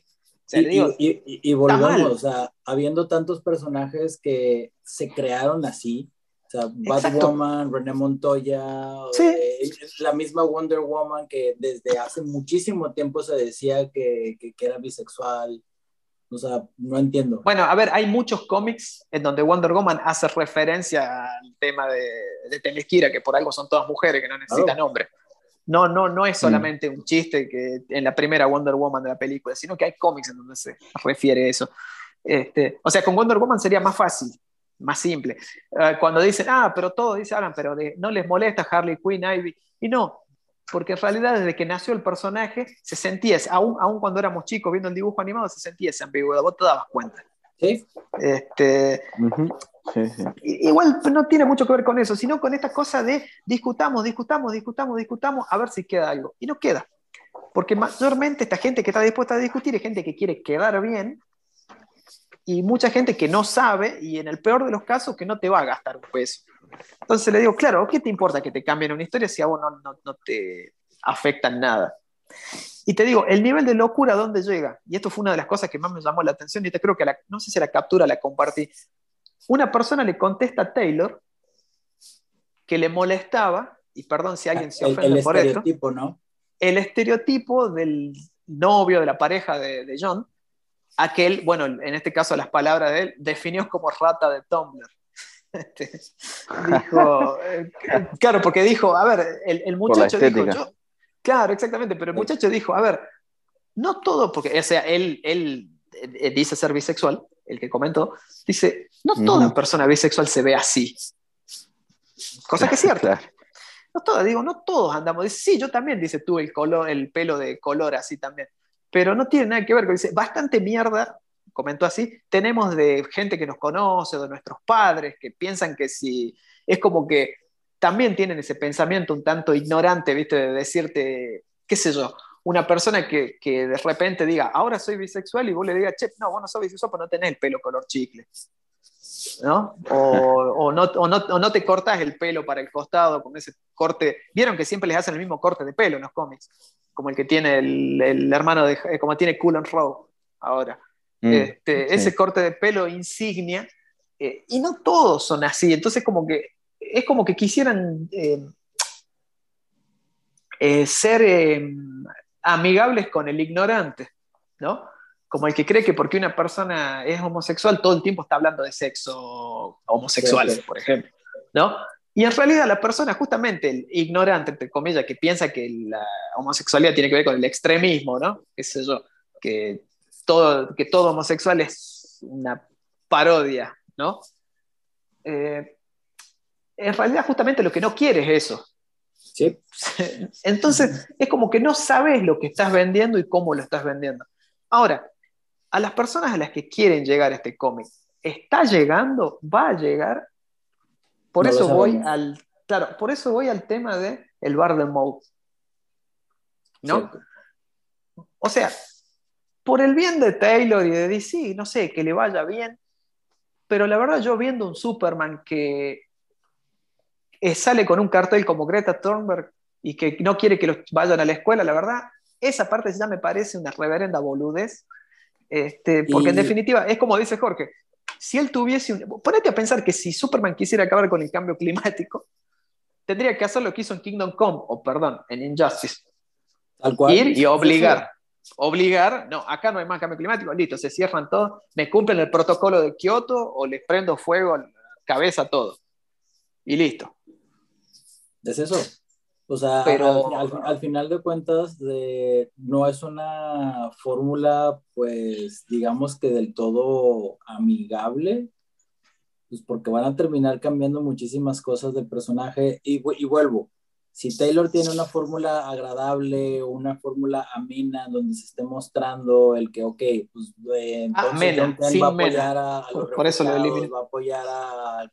y, volvemos, o sea, habiendo tantos personajes que se crearon así, o sea, Batwoman, René Montoya, eh, la misma Wonder Woman que desde hace muchísimo tiempo se decía que, que, era bisexual. O sea, no entiendo. Bueno, a ver, hay muchos cómics en donde Wonder Woman hace referencia al tema de, de Telesquira, que por algo son todas mujeres que no necesitan hombre. No, no, no es mm. solamente un chiste que en la primera Wonder Woman de la película, sino que hay cómics en donde se refiere eso. Este, o sea, con Wonder Woman sería más fácil más simple. Eh, cuando dicen, ah, pero todo, dice Alan, pero no les molesta Harley Quinn, Ivy. Y no, porque en realidad desde que nació el personaje se sentía, aún, aún cuando éramos chicos viendo el dibujo animado, se sentía esa ambigüedad, vos te dabas cuenta. ¿Sí? Este, Igual no tiene mucho que ver con eso, sino con esta cosa de discutamos, discutamos, discutamos, discutamos, a ver si queda algo. Y no queda. Porque mayormente esta gente que está dispuesta a discutir es gente que quiere quedar bien y mucha gente que no sabe y en el peor de los casos que no te va a gastar un peso. Entonces le digo, claro, ¿qué te importa que te cambien una historia si a vos no, no, te afecta en nada? Y te digo, el nivel de locura, ¿dónde llega? Y esto fue una de las cosas que más me llamó la atención y te creo que, la, no sé si la captura la compartí. Una persona le contesta a Taylor que le molestaba, y perdón si alguien se ofende el, por esto, ¿no? el estereotipo del novio, de la pareja de, de John, aquel, bueno, en este caso las palabras de él, definió como rata de Tumblr. Este, dijo, eh, claro, porque dijo, a ver, el, muchacho dijo, yo, claro, exactamente, pero el muchacho dijo, a ver, no todo, porque, o sea, él, él eh, dice ser bisexual, el que comentó, dice, no toda persona bisexual se ve así. Cosa que es cierta. No todas, digo, no todos andamos. Dice, sí, yo también, dice tú, el, color, el pelo de color así también. Pero no tiene nada que ver con, dice, bastante mierda comentó así, tenemos de gente que nos conoce, de nuestros padres, que piensan que si es como que también tienen ese pensamiento un tanto ignorante, ¿viste? De decirte, qué sé yo, una persona que, que de repente diga, ahora soy bisexual y vos le digas, che, no, vos no sos bisexual, pero no tenés el pelo color chicle. ¿no? O, o, no, o, no, o, no, te cortas el pelo para el costado con ese corte. Vieron que siempre les hacen el mismo corte de pelo en los cómics, como el que tiene el, el hermano de, como tiene Cullen Rowe ahora. Mm, este, ese corte de pelo insignia, eh, y no todos son así, entonces como que es como que quisieran eh, eh, ser amigables con el ignorante, ¿no? Como el que cree que porque una persona es homosexual todo el tiempo está hablando de sexo homosexual, por ejemplo, ¿no? Y en realidad la persona, justamente el ignorante, entre comillas, que piensa que la homosexualidad tiene que ver con el extremismo, ¿no? Qué sé yo, que todo, que todo homosexual es una parodia, ¿no? Eh, en realidad justamente lo que no quiere es eso. ¿Sí? Entonces es como que no sabes lo que estás vendiendo y cómo lo estás vendiendo. Ahora, a las personas a las que quieren llegar a este cómic, ¿está llegando? ¿Va a llegar? Por eso voy al, claro, por eso voy al tema de el bar de Moe. ¿No? O sea, por el bien de Taylor y de DC, no sé, que le vaya bien, pero la verdad yo viendo un Superman que sale con un cartel como Greta Thunberg y que no quiere que los vayan a la escuela, la verdad, esa parte ya me parece una reverenda boludez, este, porque en definitiva es como dice Jorge, si él tuviese un... Ponete a pensar que si Superman quisiera acabar con el cambio climático, tendría que hacer lo que hizo en Kingdom Come, o perdón, en Injustice. Ir y obligar obligar, no, acá no hay más cambio climático, listo, se cierran todos, me cumplen el protocolo de Kioto o les prendo fuego a la cabeza todo. Y listo. Es eso. O sea, al, final de cuentas, de, no es una fórmula, pues, digamos que del todo amigable, pues porque van a terminar cambiando muchísimas cosas del personaje. Y, y vuelvo, si Taylor tiene una fórmula agradable, una fórmula amena, donde se esté mostrando el que, ok, pues eh, entonces va a apoyar a, Por eso lo va a apoyar al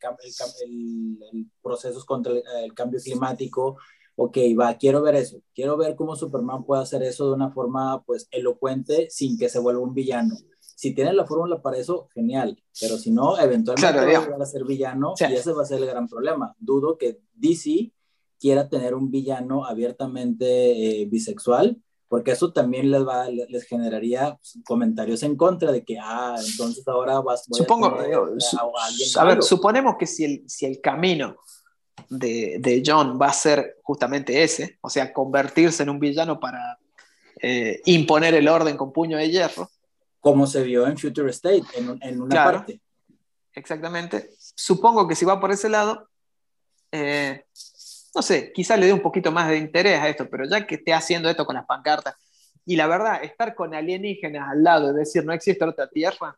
el, el, procesos contra el, cambio climático, ok, va, quiero ver eso, quiero ver cómo Superman puede hacer eso de una forma, pues, elocuente sin que se vuelva un villano. Si tiene la fórmula para eso, genial, pero si no, eventualmente va a ser villano y ese va a ser el gran problema. Dudo que DC quiera tener un villano abiertamente eh, bisexual, porque eso también les, va, les generaría pues, comentarios en contra de que, ah, entonces ahora vas Supongo, a, a, ver, suponemos que si el, si el camino de, de, John va a ser justamente ese, o sea, convertirse en un villano para eh, imponer el orden con puño de hierro. Como se vio en Future State, en, en una parte. Exactamente. Supongo que si va por ese lado, eh, no sé, quizá le dé un poquito más de interés a esto, pero ya que esté haciendo esto con las pancartas, y la verdad, estar con alienígenas al lado y decir no existe otra tierra,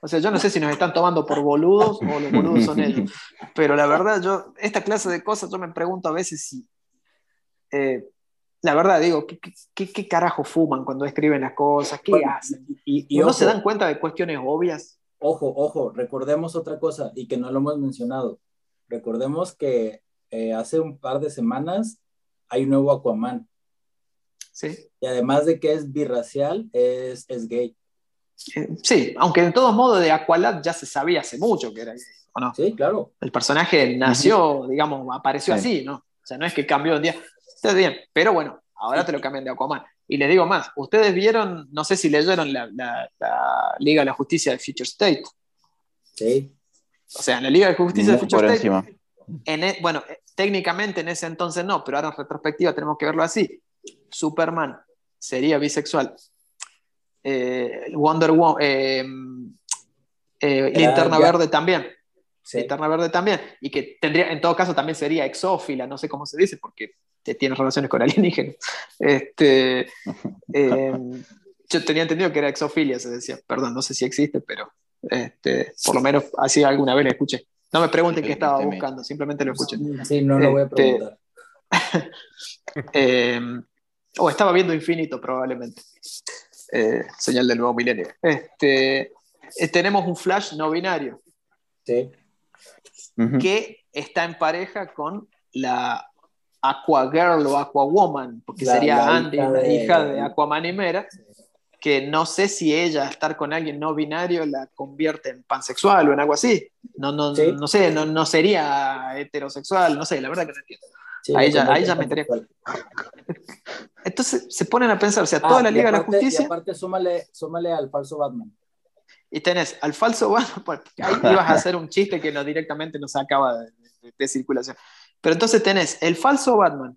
o sea, yo no sé si nos están tomando por boludos o los boludos son ellos, pero la verdad, yo, esta clase de cosas, yo me pregunto a veces si, eh, la verdad, digo, ¿qué, carajo fuman cuando escriben las cosas? ¿Qué hacen? Y, ¿No se dan cuenta de cuestiones obvias? Ojo, ojo, recordemos otra cosa y que no lo hemos mencionado. Recordemos que eh, hace un par de semanas hay un nuevo Aquaman. Sí. Y además de que es birracial, es, es gay. Eh, sí, aunque de todos modos de Aqualad ya se sabía hace mucho que era gay, ¿o no? Sí, claro. El personaje nació, digamos, apareció Sí. así, ¿no? O sea, no es que cambió un día. Está bien, pero bueno, ahora te lo cambian de Aquaman. Y les digo más, ustedes vieron, no sé si leyeron la, la- la Liga de la Justicia de Future State. Sí. O sea, en la Liga de Justicia de Future por State, encima. en e- bueno, eh, técnicamente en ese entonces no, pero ahora en retrospectiva tenemos que verlo así. Superman sería bisexual. Eh, Wonder Woman, eh, eh, Linterna ya. Verde también. sí. Linterna Verde también. Y que tendría, en todo caso, también sería exófila, no sé cómo se dice, porque tiene relaciones con alienígenas. Este, eh, yo tenía entendido que era exofilia, se decía. Perdón, no sé si existe, pero este, por lo menos así alguna vez lo escuché. No me pregunten qué estaba buscando, simplemente lo escuché. Sí, no lo voy a Este, preguntar. Eh, o estaba viendo Infinito, probablemente. Eh, señal del nuevo milenio. Este, eh, tenemos un Flash no binario Sí. Que está en pareja con la Aqua Girl o Aqua Woman, porque La- sería la Andy, hija la de- hija de Aquaman y Mera, que no sé si ella estar con alguien no binario la convierte en pansexual o en algo así. No, no, Sí. no sé, no, no sería heterosexual, no sé, la verdad que no entiendo. Sí, Ahí ya- ahí ya me pansexual. Entonces se ponen a pensar, o sea, Ah, toda la y Liga de la aparte- Y Justicia, aparte, súmale, súmale al falso Batman. y tenés al falso Batman, pues, ahí ibas a hacer un chiste que no directamente nos sacaba de, de- de circulación. Pero entonces tenés el falso Batman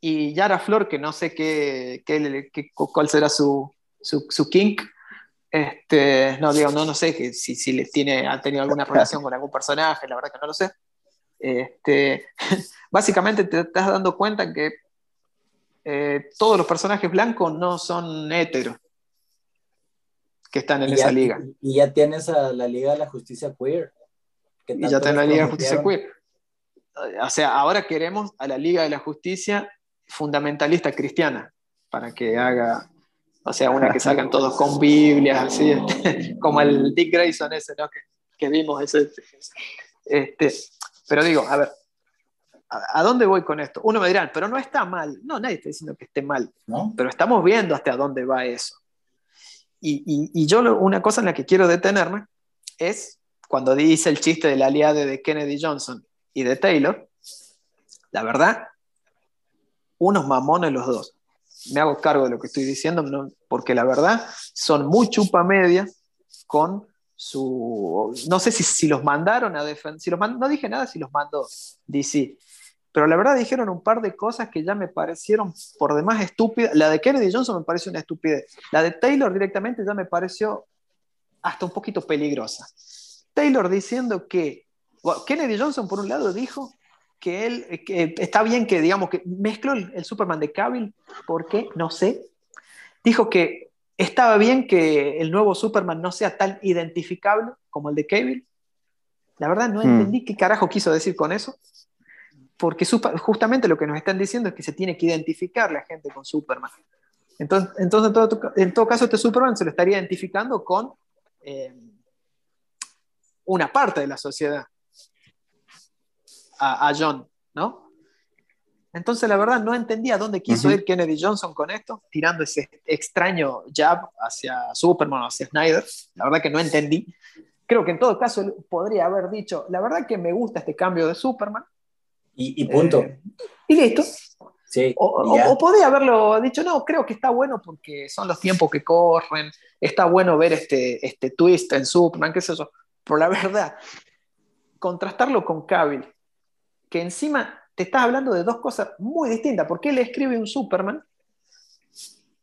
y Yara Flor, que no sé qué, qué- qué- cuál será su, su, su kink. Este, no, digo, no, no sé que, si, si les tiene, ha tenido alguna relación con algún personaje, la verdad que no lo sé. Este, básicamente te estás dando cuenta que eh, todos los personajes blancos no son heteros que están en Y esa ya, liga. y- ya tienes a la Liga de la Justicia Queer. que Y ya tenés la Liga de Justicia prometieron. Queer. O sea, ahora queremos a la Liga de la Justicia fundamentalista cristiana para que haga, o sea, una que salgan todos con Biblias, así, este, como el Dick Grayson ese, ¿no? Que, que vimos ese. Este, pero digo, a ver, ¿a, dónde voy con esto? Uno me dirá, pero no está mal. No, nadie está diciendo que esté mal, ¿no? pero estamos viendo hasta dónde va eso. Y, y- y yo lo- una cosa en la que quiero detenerme es cuando dice el chiste de la aliada de Kennedy Johnson y de Taylor, la verdad, unos mamones los dos. Me hago cargo de lo que estoy diciendo, no- porque la verdad son muy chupa media con su... No sé si, si los mandaron a defender, si no dije nada si los mandó DC, pero la verdad dijeron un par de cosas que ya me parecieron por demás estúpidas. La de Kennedy Johnson me pareció una estupidez. La de Taylor directamente ya me pareció hasta un poquito peligrosa. Taylor diciendo que Kennedy Johnson, por un lado, dijo que él eh, que está bien que, digamos, que mezcló el, Superman de Cavill, ¿por qué? No sé. Dijo que estaba bien que el nuevo Superman no sea tan identificable como el de Cavill. La verdad, no Hmm. entendí qué carajo quiso decir con eso. Porque justamente lo que nos están diciendo es que se tiene que identificar la gente con Superman. Entonces, entonces en, todo, en todo caso, este Superman se lo estaría identificando con eh, una parte de la sociedad, a, a John, ¿no? Entonces, la verdad, no entendía dónde quiso ir Kennedy Johnson con esto, tirando ese extraño jab hacia Superman o hacia Snyder. La verdad que no entendí. Creo que en todo caso él podría haber dicho, la verdad que me gusta este cambio de Superman. Y, y punto. Eh, y listo. sí. O, o podría haberlo dicho, no, creo que está bueno porque son los tiempos que corren, está bueno ver este, este twist en Superman, qué sé yo. Pero la verdad, contrastarlo con Cavill, que encima te estás hablando de dos cosas muy distintas, porque él escribe un Superman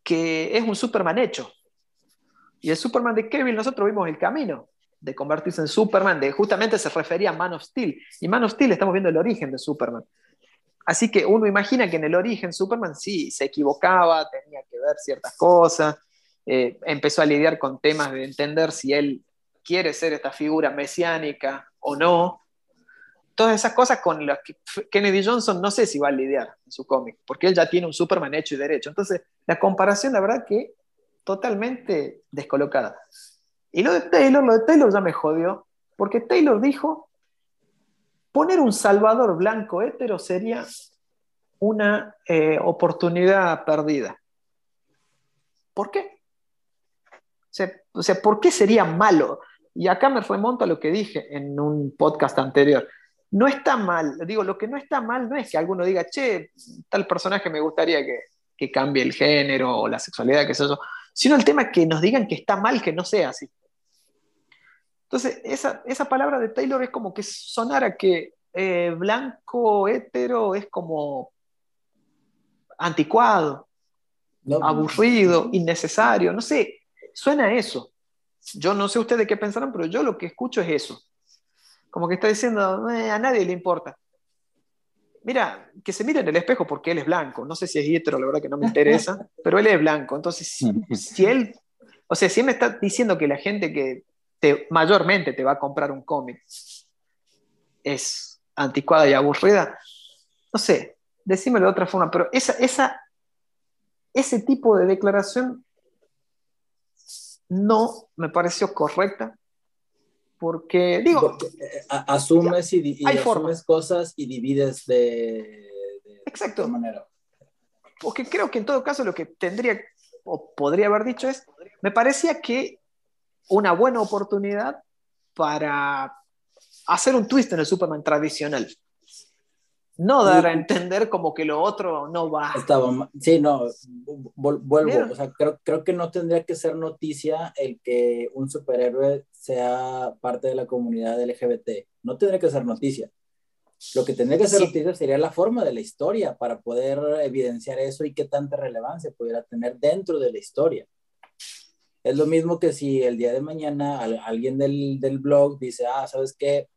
que es un Superman hecho. Y el Superman de Cavill nosotros vimos el camino de convertirse en Superman, de justamente se refería a Man of Steel. Y Man of Steel estamos viendo el origen de Superman. Así que uno imagina que en el origen Superman sí se equivocaba, tenía que ver ciertas cosas, eh, empezó a lidiar con temas de entender si él quiere ser esta figura mesiánica o no. Todas esas cosas con las que Kennedy Johnson no sé si va a lidiar en su cómic, porque él ya tiene un Superman hecho y derecho. Entonces, la comparación, la verdad que totalmente descolocada. Y lo de Taylor, lo de Taylor ya me jodió, porque Taylor dijo poner un salvador blanco hétero sería una eh, oportunidad perdida. ¿Por qué? O sea, O sea, ¿por qué sería malo? Y acá me remonto a lo que dije en un podcast anterior. No está mal, digo, lo que no está mal no es que alguno diga, che, tal personaje me gustaría que, que cambie el género o la sexualidad, qué sé yo, sino el tema que nos digan que está mal que no sea así. Entonces, esa, esa palabra de Taylor es como que sonara que eh, blanco hetero es como anticuado, aburrido, innecesario, no sé, suena a eso. Yo no sé ustedes qué pensarán, pero yo lo que escucho es eso. Como que está diciendo, eh, a nadie le importa. Mira, que se mire en el espejo porque él es blanco. No sé si es hetero, la verdad que no me interesa, pero él es blanco. Entonces, si, él, o sea, si él me está diciendo que la gente que mayormente te va a comprar un cómic es anticuada y aburrida, no sé, decímelo de otra forma, pero esa, esa, ese tipo de declaración no me pareció correcta porque, digo, eh, asumes, y, hay asumes cosas y divides de, Exacto. manera. Porque creo que en todo caso lo que tendría o podría haber dicho es, me parecía que una buena oportunidad para hacer un twist en el Superman tradicional. No dar a entender como que lo otro no va. Estaba, sí, no, vuelvo, o sea, creo, creo que no tendría que ser noticia el que un superhéroe sea parte de la comunidad LGBT. No tendría que ser noticia. Lo que tendría que ser noticia sería la forma de la historia para poder evidenciar eso y qué tanta relevancia pudiera tener dentro de la historia. Es lo mismo que si el día de mañana alguien del, del blog dice, ah, ¿sabes qué?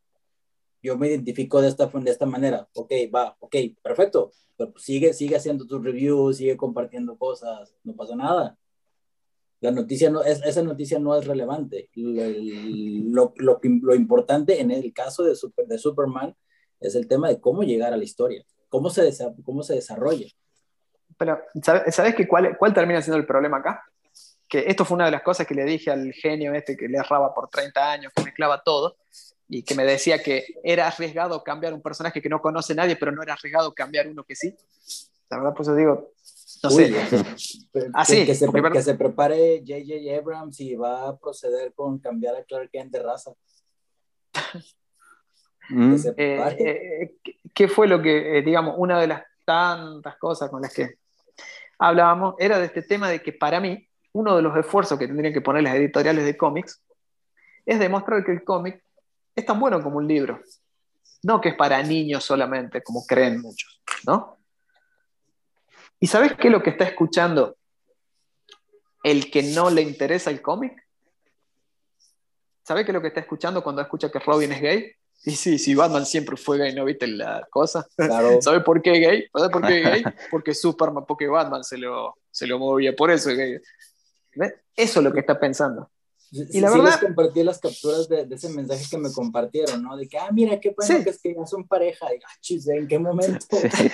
yo me identifico de esta, de esta manera. Ok, va, ok, perfecto. Pero pues sigue, sigue haciendo tus reviews, sigue compartiendo cosas, no pasa nada. La noticia no, es, esa noticia no es relevante. Lo, lo, lo, importante en el caso de, Super, de Superman es el tema de cómo llegar a la historia, cómo se, cómo se desarrolla. Pero, ¿sabes, ¿sabes que cuál, cuál termina siendo el problema acá? Que esto fue una de las cosas que le dije al genio este que le erraba por 30 años, que mezclaba todo, y que me decía que era arriesgado cambiar un personaje que no conoce nadie, pero no era arriesgado cambiar uno que sí. La verdad, pues yo digo, no sé. Así, que, se, que se prepare J.J. Abrams y va a proceder con cambiar a Clark Kent de raza. Mm. Eh, eh, ¿Qué fue lo que, eh, digamos, una de las tantas cosas con las que hablábamos era de este tema de que para mí uno de los esfuerzos que tendrían que poner las editoriales de cómics es demostrar que el cómic es tan bueno como un libro. No que es para niños solamente, como creen muchos, ¿no? ¿Y sabes qué es lo que está escuchando el que no le interesa el cómic? ¿Sabes qué es lo que está escuchando cuando escucha que Robin es gay? Y sí, sí, Batman siempre fue gay, ¿no viste la cosa? ¿Sabes por qué gay? ¿Sabes por qué gay? Porque Superman, porque Batman se lo, se lo movía, por eso es gay. Eso es lo que está pensando. Y la verdad, les compartí las capturas de, ese mensaje que me compartieron, ¿no? De que, ah, mira, qué pasa que es que ya son pareja. Y, ah, ¿en qué momento?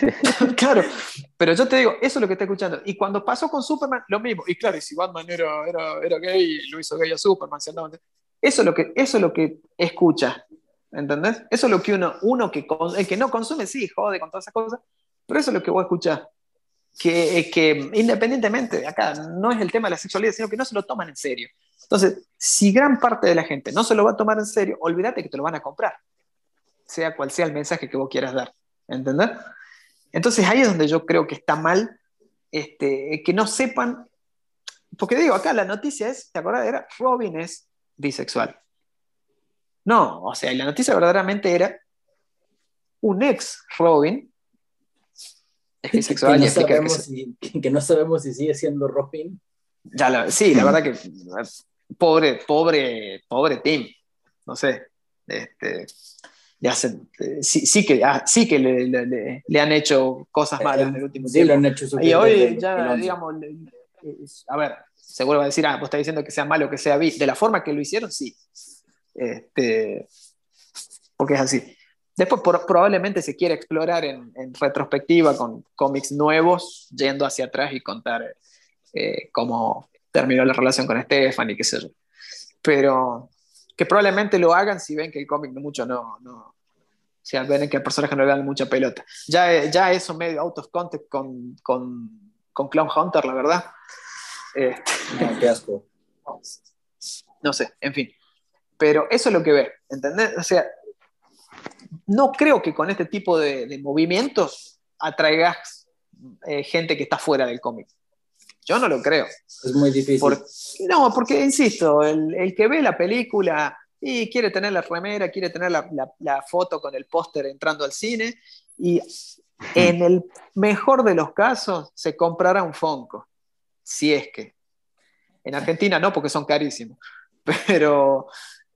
claro, pero yo te digo, eso es lo que está escuchando. Y cuando pasó con Superman, lo mismo. Y claro, y si Batman era, era, era gay, lo hizo gay a Superman, eso es lo que, eso es lo que escucha, ¿entendés? Eso es lo que uno, uno que, el que no consume, sí, jode con todas esas cosas, pero eso es lo que vos escuchás. Que, que independientemente, acá no es el tema de la sexualidad, sino que no se lo toman en serio. Entonces, si gran parte de la gente no se lo va a tomar en serio, olvídate que te lo van a comprar, sea cual sea el mensaje que vos quieras dar. ¿Entendés? Entonces ahí es donde yo creo que está mal este, que no sepan, porque digo, acá la noticia es, ¿te acuerdas? Era Robin es bisexual. No, o sea, la noticia verdaderamente era un ex Robin es bisexual. Que no, sabemos si, que no sabemos si sigue siendo Robin. Ya sí, la verdad que pobre, pobre, pobre Tim, no sé, este, ya sí, sí, que, ah, sí que le, le, le, han hecho cosas malas en el último sí, tiempo. han hecho y hoy ya, digamos, a ver, seguro va a decir, ah, vos estás diciendo que sea malo, que sea. De la forma que lo hicieron, sí. Este, porque es así. Después probablemente se quiera explorar en, en, retrospectiva con cómics nuevos, yendo hacia atrás y contar eh, cómo terminó la relación con Stephanie, qué sé yo. Pero que probablemente lo hagan si ven que el cómic no mucho no, no sea, ven que el personaje no le dan mucha pelota. Ya, ya eso medio out of context con, con, con Clown Hunter, la verdad. Este, qué asco. no sé, en fin. Pero eso es lo que ve, ¿entendés? O sea, no creo que con este tipo de, de movimientos atraigas eh, gente que está fuera del cómic. Yo no lo creo. Es muy difícil. Por- no, porque, insisto, el, el que ve la película y quiere tener la remera, quiere tener la, la- la foto con el póster entrando al cine y en el mejor de los casos se comprará un Fonco, si es que. En Argentina no, porque son carísimos, pero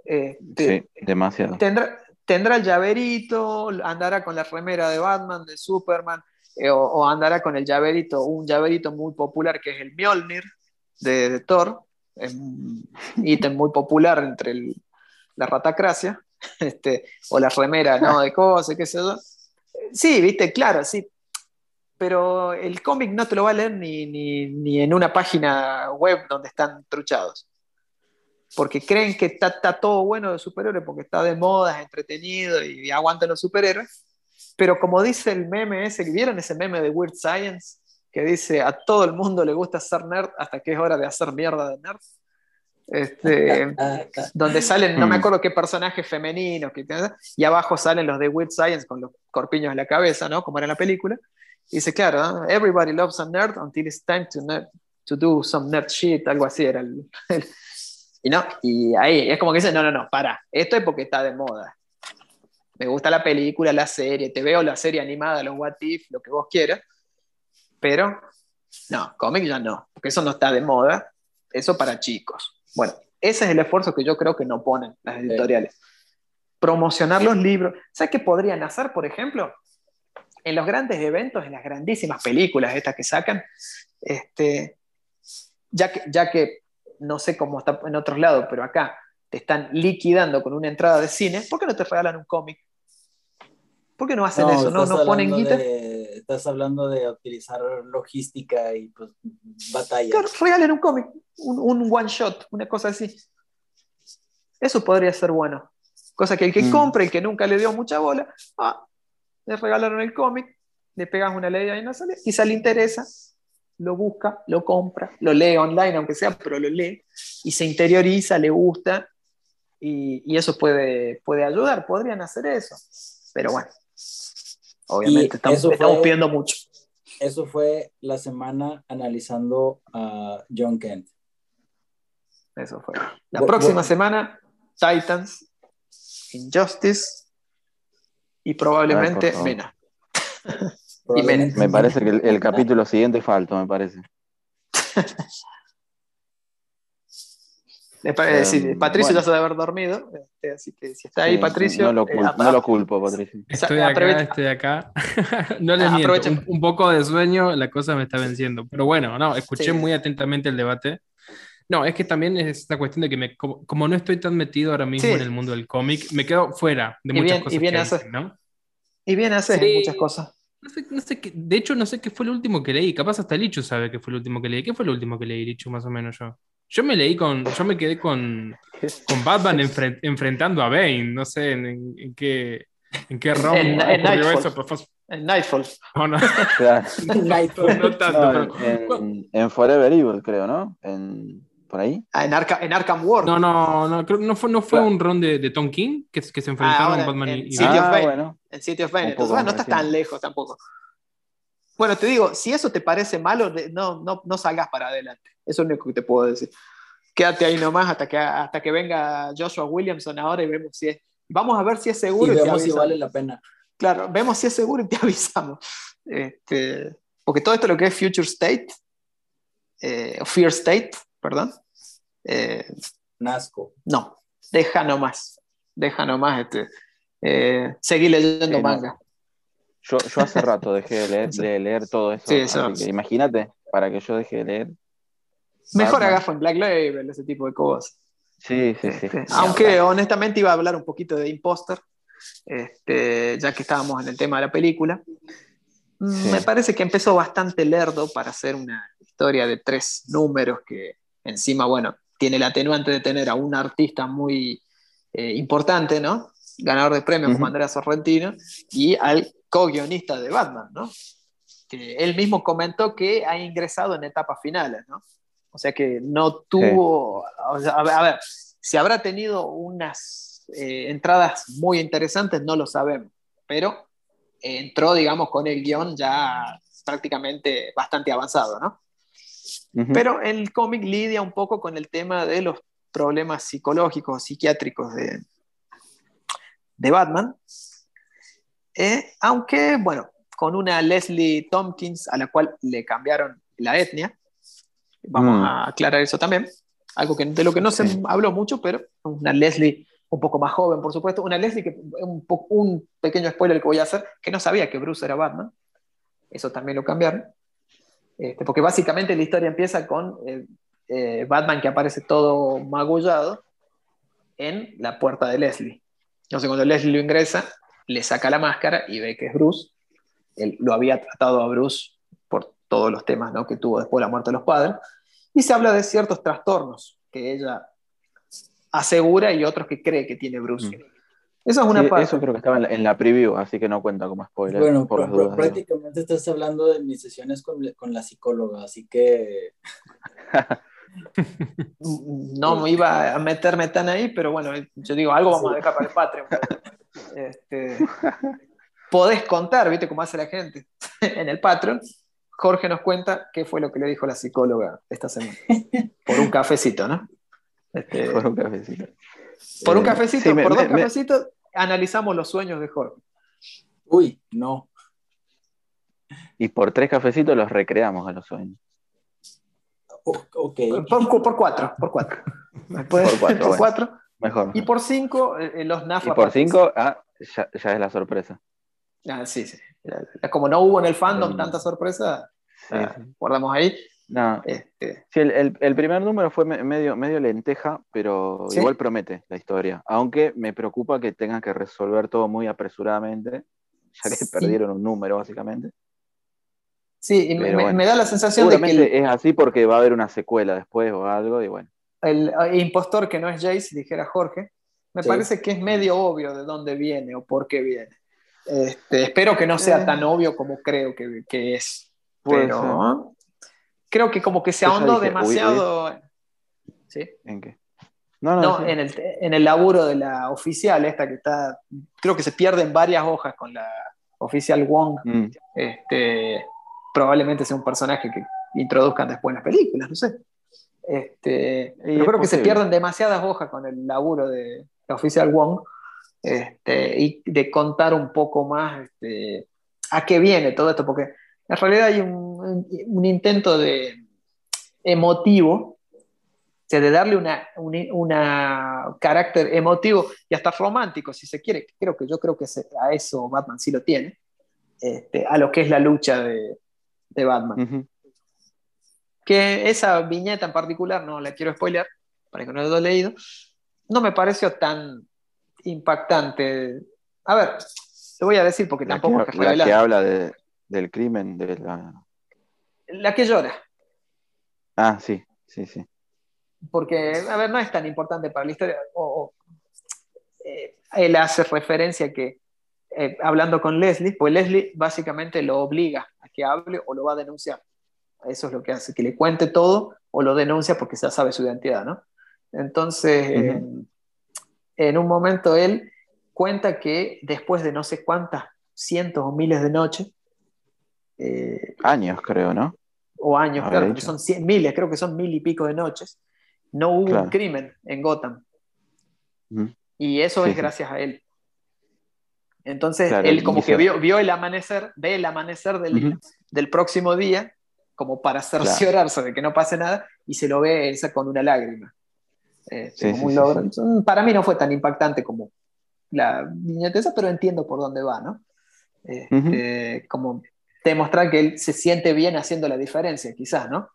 eh, te- Sí, demasiado. tendrá, tendrá el llaverito, andará con la remera de Batman, de Superman, eh, o, o andará con el llaverito, un llaverito muy popular que es el Mjolnir de, de Thor, es un ítem muy popular entre el- la ratacracia, este, o la remera ¿no? de cosas, qué sé yo. Sí, viste, claro, sí. Pero el cómic no te lo va a leer ni, ni, ni en una página web donde están truchados porque creen que está, está todo bueno de superhéroes porque está de moda, es entretenido y, aguantan los superhéroes. Pero como dice el meme ese, ¿vieron ese meme de Weird Science? Que dice, a todo el mundo le gusta ser nerd hasta que es hora de hacer mierda de nerd. Este, donde salen, no me Mm. acuerdo qué personajes femeninos, que, y abajo salen los de Weird Science con los corpiños en la cabeza, ¿no? Como era en la película. Y dice, claro, ¿no? everybody loves a nerd until it's time to, nerd- to do some nerd shit, algo así era el, el- y no, y ahí es como que dicen, no, no, no, para, esto es porque está de moda. Me gusta la película, la serie, te veo la serie animada, los What If, lo que vos quieras, pero no, cómic ya no, porque eso no está de moda, eso para chicos. Bueno, ese es el esfuerzo que yo creo que no ponen las editoriales. Promocionar los libros. ¿Sabes qué podrían hacer, por ejemplo? En los grandes eventos, en las grandísimas películas estas que sacan, este, ya que, ya que no sé cómo está en otros lados, pero acá te están liquidando con una entrada de cine, ¿por qué no te regalan un cómic? ¿Por qué no hacen eso? ¿No, estás no ponen hablando guita? de- estás hablando de utilizar logística y pues batalla. Claro, regalen un cómic, un, un one shot, una cosa así. Eso podría ser bueno. Cosa que el que Mm. compre, el que nunca le dio mucha bola, ah, le regalaron el cómic, le pegas una ley y no sale, quizá le interesa, lo busca, lo compra, lo lee online, aunque sea, pero lo lee, y se interioriza, le gusta, y, y eso puede, puede ayudar, podrían hacer eso. Pero bueno, obviamente Y estamos, eso estamos fue- pidiendo mucho. Eso fue la semana analizando a John Kent. Eso fue. La Bu- próxima semana, Titans, Injustice y probablemente Ay, por favor. Mena. Probablemente- Me parece que el, el capítulo siguiente falta, me parece. Eh, Patricio bueno. ya se debe haber dormido, este, así que si está ahí, Sí, Patricio. No lo, eh, cul- apa- no lo culpo, Patricio. Estoy acá, aprovecha- estoy acá. no les Ah, miento, aprovecha- un, un poco de sueño, la cosa me está venciendo. Pero bueno, no, escuché Sí. muy atentamente el debate. No, es que también es esta cuestión de que me, como, como no estoy tan metido ahora mismo Sí. en el mundo del cómic, me quedo fuera de Y muchas bien- y cosas bien que haces. dicen, ¿no? Y bien haces Sí. muchas cosas. No sé, no sé qué- de hecho, no sé qué fue el último que leí. Capaz hasta Lichu sabe qué fue el último que leí. ¿Qué fue el último que leí, Lichu, más o menos yo? Yo me leí con. Yo me quedé con, con Batman enfren- enfrentando a Bane. No sé en, en- en qué. ¿En qué rombo En- en ocurrió Nightfall. eso? pero fue- En Nightfall. no, no, Claro. Nightfall. no tanto, No, pero- en, en Forever Evil, creo, ¿no? En, por ahí. Ah, en, Arca- en Arkham World. No, no, no, creo, no fue, no fue Claro. un ron de, de Tom King que, que se enfrentaron ahora, Batman y, City ah, Bane. bueno. En City of Bane. Entonces, bueno, no estás tan lejos tampoco. Bueno, te digo, si eso te parece malo, no, no, no salgas para adelante. Eso es lo único que te puedo decir. Quédate ahí nomás hasta que, hasta que venga Joshua Williamson ahora y vemos si es. Vamos a ver si es Y seguro. y te vemos si vale la pena. Claro, vemos si es seguro y te avisamos. Este, porque todo esto lo que es Future State, eh, Fear State, perdón, eh, Nasco. no, deja nomás, deja nomás, este, eh, seguí leyendo Sí, no. manga. Yo, yo hace rato dejé de leer, de leer todo eso. Sí, así eso- que imagínate, para que yo deje de leer. Mejor agarro en Black Label, ese tipo de cosas. Sí, sí, sí. Este, aunque honestamente iba a hablar un poquito de Imposter, este, ya que estábamos en el tema de la película. Mm, Sí. Me parece que empezó bastante lerdo para hacer una historia de tres números que encima, bueno, tiene el atenuante de tener a un artista muy eh, importante, ¿no? Ganador de premios como Ujú. Andrea Sorrentino y al co-guionista de Batman, ¿no? Que él mismo comentó que ha ingresado en etapas finales, ¿no? O sea que no tuvo, o sea, a ver, a ver, Si habrá tenido unas eh, entradas muy interesantes, no lo sabemos, pero entró, digamos, con el guion ya prácticamente bastante avanzado, ¿no? Pero el cómic lidia un poco con el tema de los problemas psicológicos, psiquiátricos de, de Batman. Eh, aunque, bueno, con una Leslie Tompkins a la cual le cambiaron la etnia. Vamos Mm. a aclarar eso también. Algo que, de lo que no se Sí. habló mucho, pero una Leslie un poco más joven, por supuesto. Una Leslie que, un, un pequeño spoiler que voy a hacer, que no sabía que Bruce era Batman. Eso también lo cambiaron. Este, porque básicamente la historia empieza con eh, eh, Batman que aparece todo magullado en la puerta de Leslie. Entonces cuando Leslie lo ingresa, le saca la máscara y ve que es Bruce. Él lo había tratado a Bruce todos los temas ¿no? que tuvo después de la muerte de los padres. Y se habla de ciertos trastornos que ella asegura y otros que cree que tiene Bruce. Mm. Eso es una Sí, parte. eso creo que estaba en la, en la preview, así que no cuenta como spoiler. Bueno, por pr- las pr- dudas. digo. prácticamente estás hablando de mis sesiones con, con la psicóloga, así que No me iba a meterme tan ahí, pero bueno, yo digo, algo vamos a dejar para el Patreon. Este, podés contar, ¿viste cómo hace la gente? En el Patreon, Jorge nos cuenta qué fue lo que le dijo la psicóloga esta semana. Por un cafecito, ¿no? Este, Por un cafecito. por un Eh, cafecito, sí, me- por dos me- me- cafecitos, analizamos los sueños de Jorge. uy, no. y por tres cafecitos los recreamos a los sueños. O- ok. Por, por- por cuatro, por cuatro. Después, Por cuatro, por bueno. cuatro. Mejor. Y por cinco, eh, los Y NAFA. por cinco, ah, ya, ya es la sorpresa. Ah, sí, sí. Como no hubo en el fandom Mm. tanta sorpresa, Sí, sí. guardamos ahí. No, Este, sí, el, el- el primer número fue me- medio, medio lenteja, pero Sí. igual promete la historia. Aunque me preocupa que tengan que resolver todo muy apresuradamente, ya que Sí. perdieron un número, básicamente. sí, y me, bueno. da la sensación de que el, es así porque va a haber una secuela después o algo, y bueno. el, el impostor que no es Jace, dijera Jorge, me parece que es medio obvio de dónde viene o por qué viene. Este, espero que no sea Eh. tan obvio como creo que, que es. Puede Pero creo que como que se ahondó demasiado. ¿Sí? ¿En qué? No, no, No, sí. en el, en el laburo de la oficial, esta que está, creo que se pierden varias hojas con la oficial Wong. Mm, Este, probablemente sea un personaje que introduzcan después en las películas, no sé. Este, pero creo que se pierden demasiadas hojas con el laburo de la oficial Wong este, y de contar un poco más este, a qué viene todo esto, porque en realidad hay un, un intento de emotivo, o sea, de darle un una carácter emotivo y hasta romántico, si se quiere. Creo que yo creo que se- a eso Batman sí lo tiene, este, a lo que es la lucha de, de Batman. Que esa viñeta en particular, no la quiero spoilear, para que no lo haya leído, no me pareció tan impactante. A ver, te voy a decir porque La, tampoco que, es la que habla de- del crimen, de la... La que llora, Ah, sí, sí, sí. porque, a ver, no es tan importante para la historia. O, o, eh, él hace referencia que, eh, hablando con Leslie, pues Leslie básicamente lo obliga a que hable o lo va a denunciar. Eso es lo que hace, que le cuente todo o lo denuncia porque ya sabe su identidad, ¿no? Entonces, eh, en un momento él cuenta que después de no sé cuántas cientos o miles de noches, eh, Años, creo, ¿no? o años, Habrá claro, son cien- miles, creo que son mil y pico de noches, no hubo Claro. un crimen en Gotham. Y eso Sí, es sí. gracias a él. Entonces, Claro, él como que vio, vio el amanecer, ve el amanecer del, del próximo día, como para cerciorarse de que no pase nada, y se lo ve esa con una lágrima. Este, Sí, como un logro. Para mí no fue tan impactante como la viñeta esa, pero entiendo por dónde va, ¿no? Este, Como demostrar que él se siente bien haciendo la diferencia, quizás, ¿no?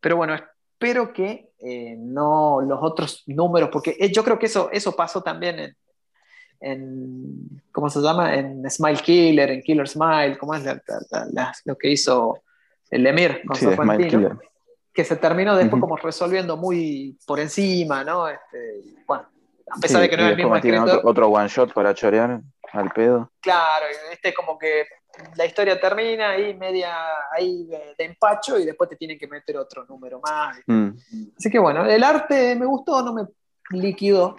Pero bueno, espero que eh, no los otros números, porque eh, yo creo que eso, eso pasó también en, en, ¿cómo se llama? En Smile Killer, en Killer Smile, ¿cómo es la- la- la- lo que hizo el Emir con Sí? Killer. que se terminó después Ujú. como resolviendo muy por encima, ¿no? Este, bueno, a pesar Sí, de que no es el mismo escritor, otro, otro one shot para chorear al pedo. claro, este como que la historia termina ahí media ahí de, de empacho y después te tienen que meter otro número más. Mm. Así que bueno, el arte me gustó, no me líquido,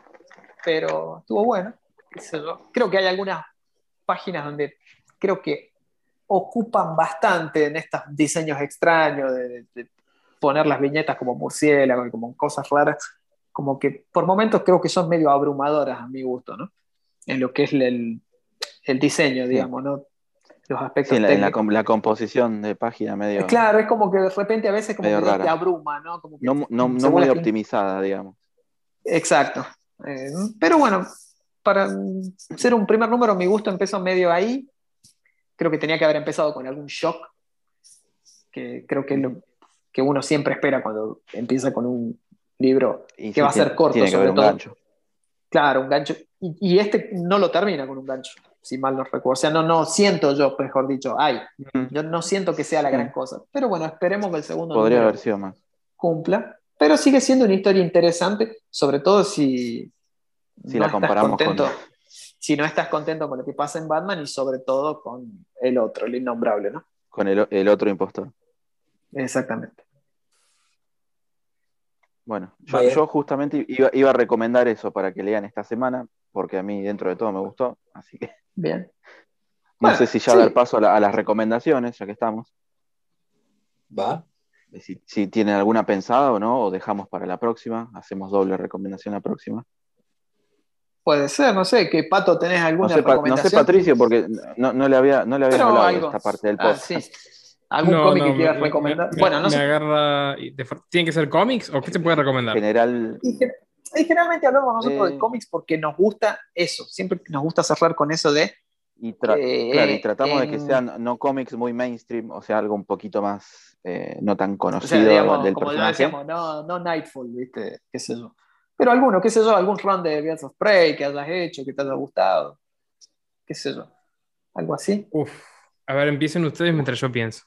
pero estuvo bueno. Creo que hay algunas páginas donde creo que ocupan bastante en estos diseños extraños de, de- de poner las viñetas como murciélago y como cosas raras, como que por momentos creo que son medio abrumadoras a mi gusto, ¿no? En lo que es el, el diseño, digamos, ¿no? Los aspectos Sí, en la, composición de página medio. Claro, es como que de repente a veces como que te abruma, ¿no? Como que No, no, no muy optimizada, digamos. Exacto. Eh, pero bueno, para mm, ser un primer número, mi gusto empezó medio ahí. Creo que tenía que haber empezado con algún shock, que creo que es lo que uno siempre espera cuando empieza con un libro Y que sí, va a ser corto, Tiene que sobre haber un todo. gancho. Claro, un gancho. Y, y este no lo termina con un gancho, si mal no recuerdo. O sea, no, no siento yo, mejor dicho, ay, yo no siento que sea la gran cosa. Pero bueno, esperemos que el segundo Podría número haber sido más. cumpla. Pero sigue siendo una historia interesante, sobre todo si, Si la estás comparamos con- contento, si no estás contento con lo que pasa en Batman y sobre todo con el otro, el innombrable, ¿no? Con el, el otro impostor. Exactamente. Bueno, yo, yo justamente iba, iba a recomendar eso para que lean esta semana, porque a mí dentro de todo me gustó. Así que Bien. no Bueno, sé si ya sí. dar paso a, la- a las recomendaciones, ya que estamos. Va. Si, si tienen alguna pensada o no, o dejamos para la próxima. Hacemos doble recomendación la próxima. Puede ser, no sé, que Pato tenés No alguna sé, Pa- no sé, recomendación. Patricio, porque no, no le había, no le había hablado algo. de esta parte del Ah, podcast. sí. ¿Algún No, cómic no, que quieras me- recomendar? me- bueno, no me sé. agarra ¿Tienen que ser cómics o qué se puede recomendar? General, Y, gen- y generalmente hablamos nosotros Eh. de cómics porque nos gusta eso, siempre nos gusta cerrar con eso de y, tra- Eh, claro, y tratamos de que en- sean no cómics muy mainstream, o sea, algo un poquito más eh, no tan O conocido sea, digamos, del como personaje. decíamos, no, no Nightfall, ¿viste? ¿Qué sé yo? Pero alguno, qué sé yo, algún run de Birds of Prey que hayas hecho, que te haya gustado. ¿Qué sé yo? Algo así. Uf. A ver, empiecen ustedes mientras yo pienso.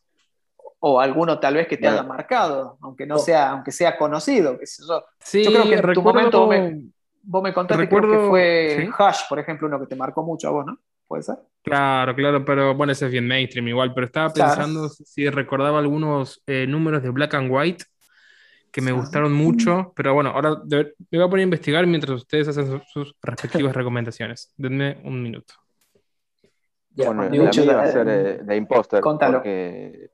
O alguno tal vez que te Bueno. haya marcado, aunque no sea, aunque sea conocido, yo. Sí, Yo creo que en tu recuerdo- momento me- Vos me contaste creo que fue ¿sí? Hush, por ejemplo, uno que te marcó mucho a vos, ¿no? ¿Puede ser? Claro, claro, pero bueno, ese es bien mainstream igual, pero estaba Claro. pensando si recordaba algunos eh, números de Black and White que me gustaron mucho, pero bueno, ahora de- me voy a poner a investigar mientras ustedes hacen sus, sus respectivas recomendaciones. Denme un minuto. Ya, Bueno, la mía va a ser eh, de Imposter, contalo. porque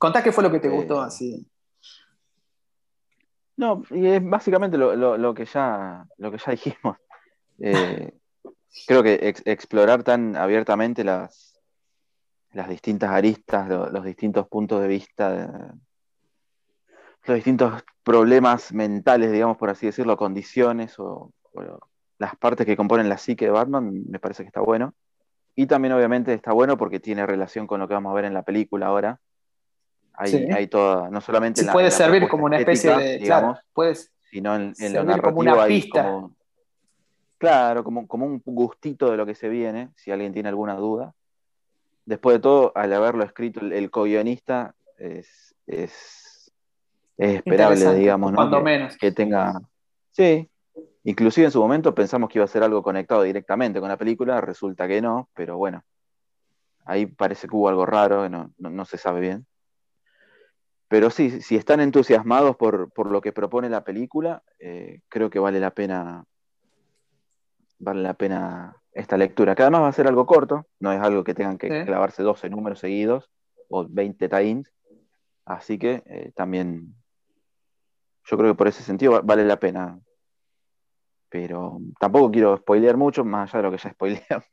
Contá qué fue lo que te Eh, gustó así. No, y es básicamente lo, lo- lo que ya, lo que ya dijimos. Eh, creo que ex- explorar tan abiertamente las, las distintas aristas, lo- los distintos puntos de vista, de- los distintos problemas mentales, digamos, por así decirlo, condiciones o, o las partes que componen la psique de Batman, me parece que está bueno. Y también, obviamente, está bueno porque tiene relación con lo que vamos a ver en la película ahora. Hay, Sí. hay toda, no solamente Sí, en la- puede en la servir como una especie estética, de. digamos, Claro, puedes. sino en, en lo narrativo como una pista. como- claro, como, como un gustito de lo que se viene, si alguien tiene alguna duda. Después de todo, al haberlo escrito el, el co-guionista, es, es, es esperable, digamos, ¿no? cuando Que, menos. que tenga... Sí, inclusive en su momento pensamos que iba a ser algo conectado directamente con la película, resulta que no, pero bueno, ahí parece que hubo algo raro, no, no, no se sabe bien. Pero sí, si están entusiasmados por, por lo que propone la película, eh, creo que vale la pena vale la pena esta lectura, que además va a ser algo corto, no es algo que tengan que clavarse 12 números seguidos o 20 tie-ins, así que eh, también yo creo que por ese sentido va- vale la pena. Pero tampoco quiero spoilear mucho, más allá de lo que ya spoileamos.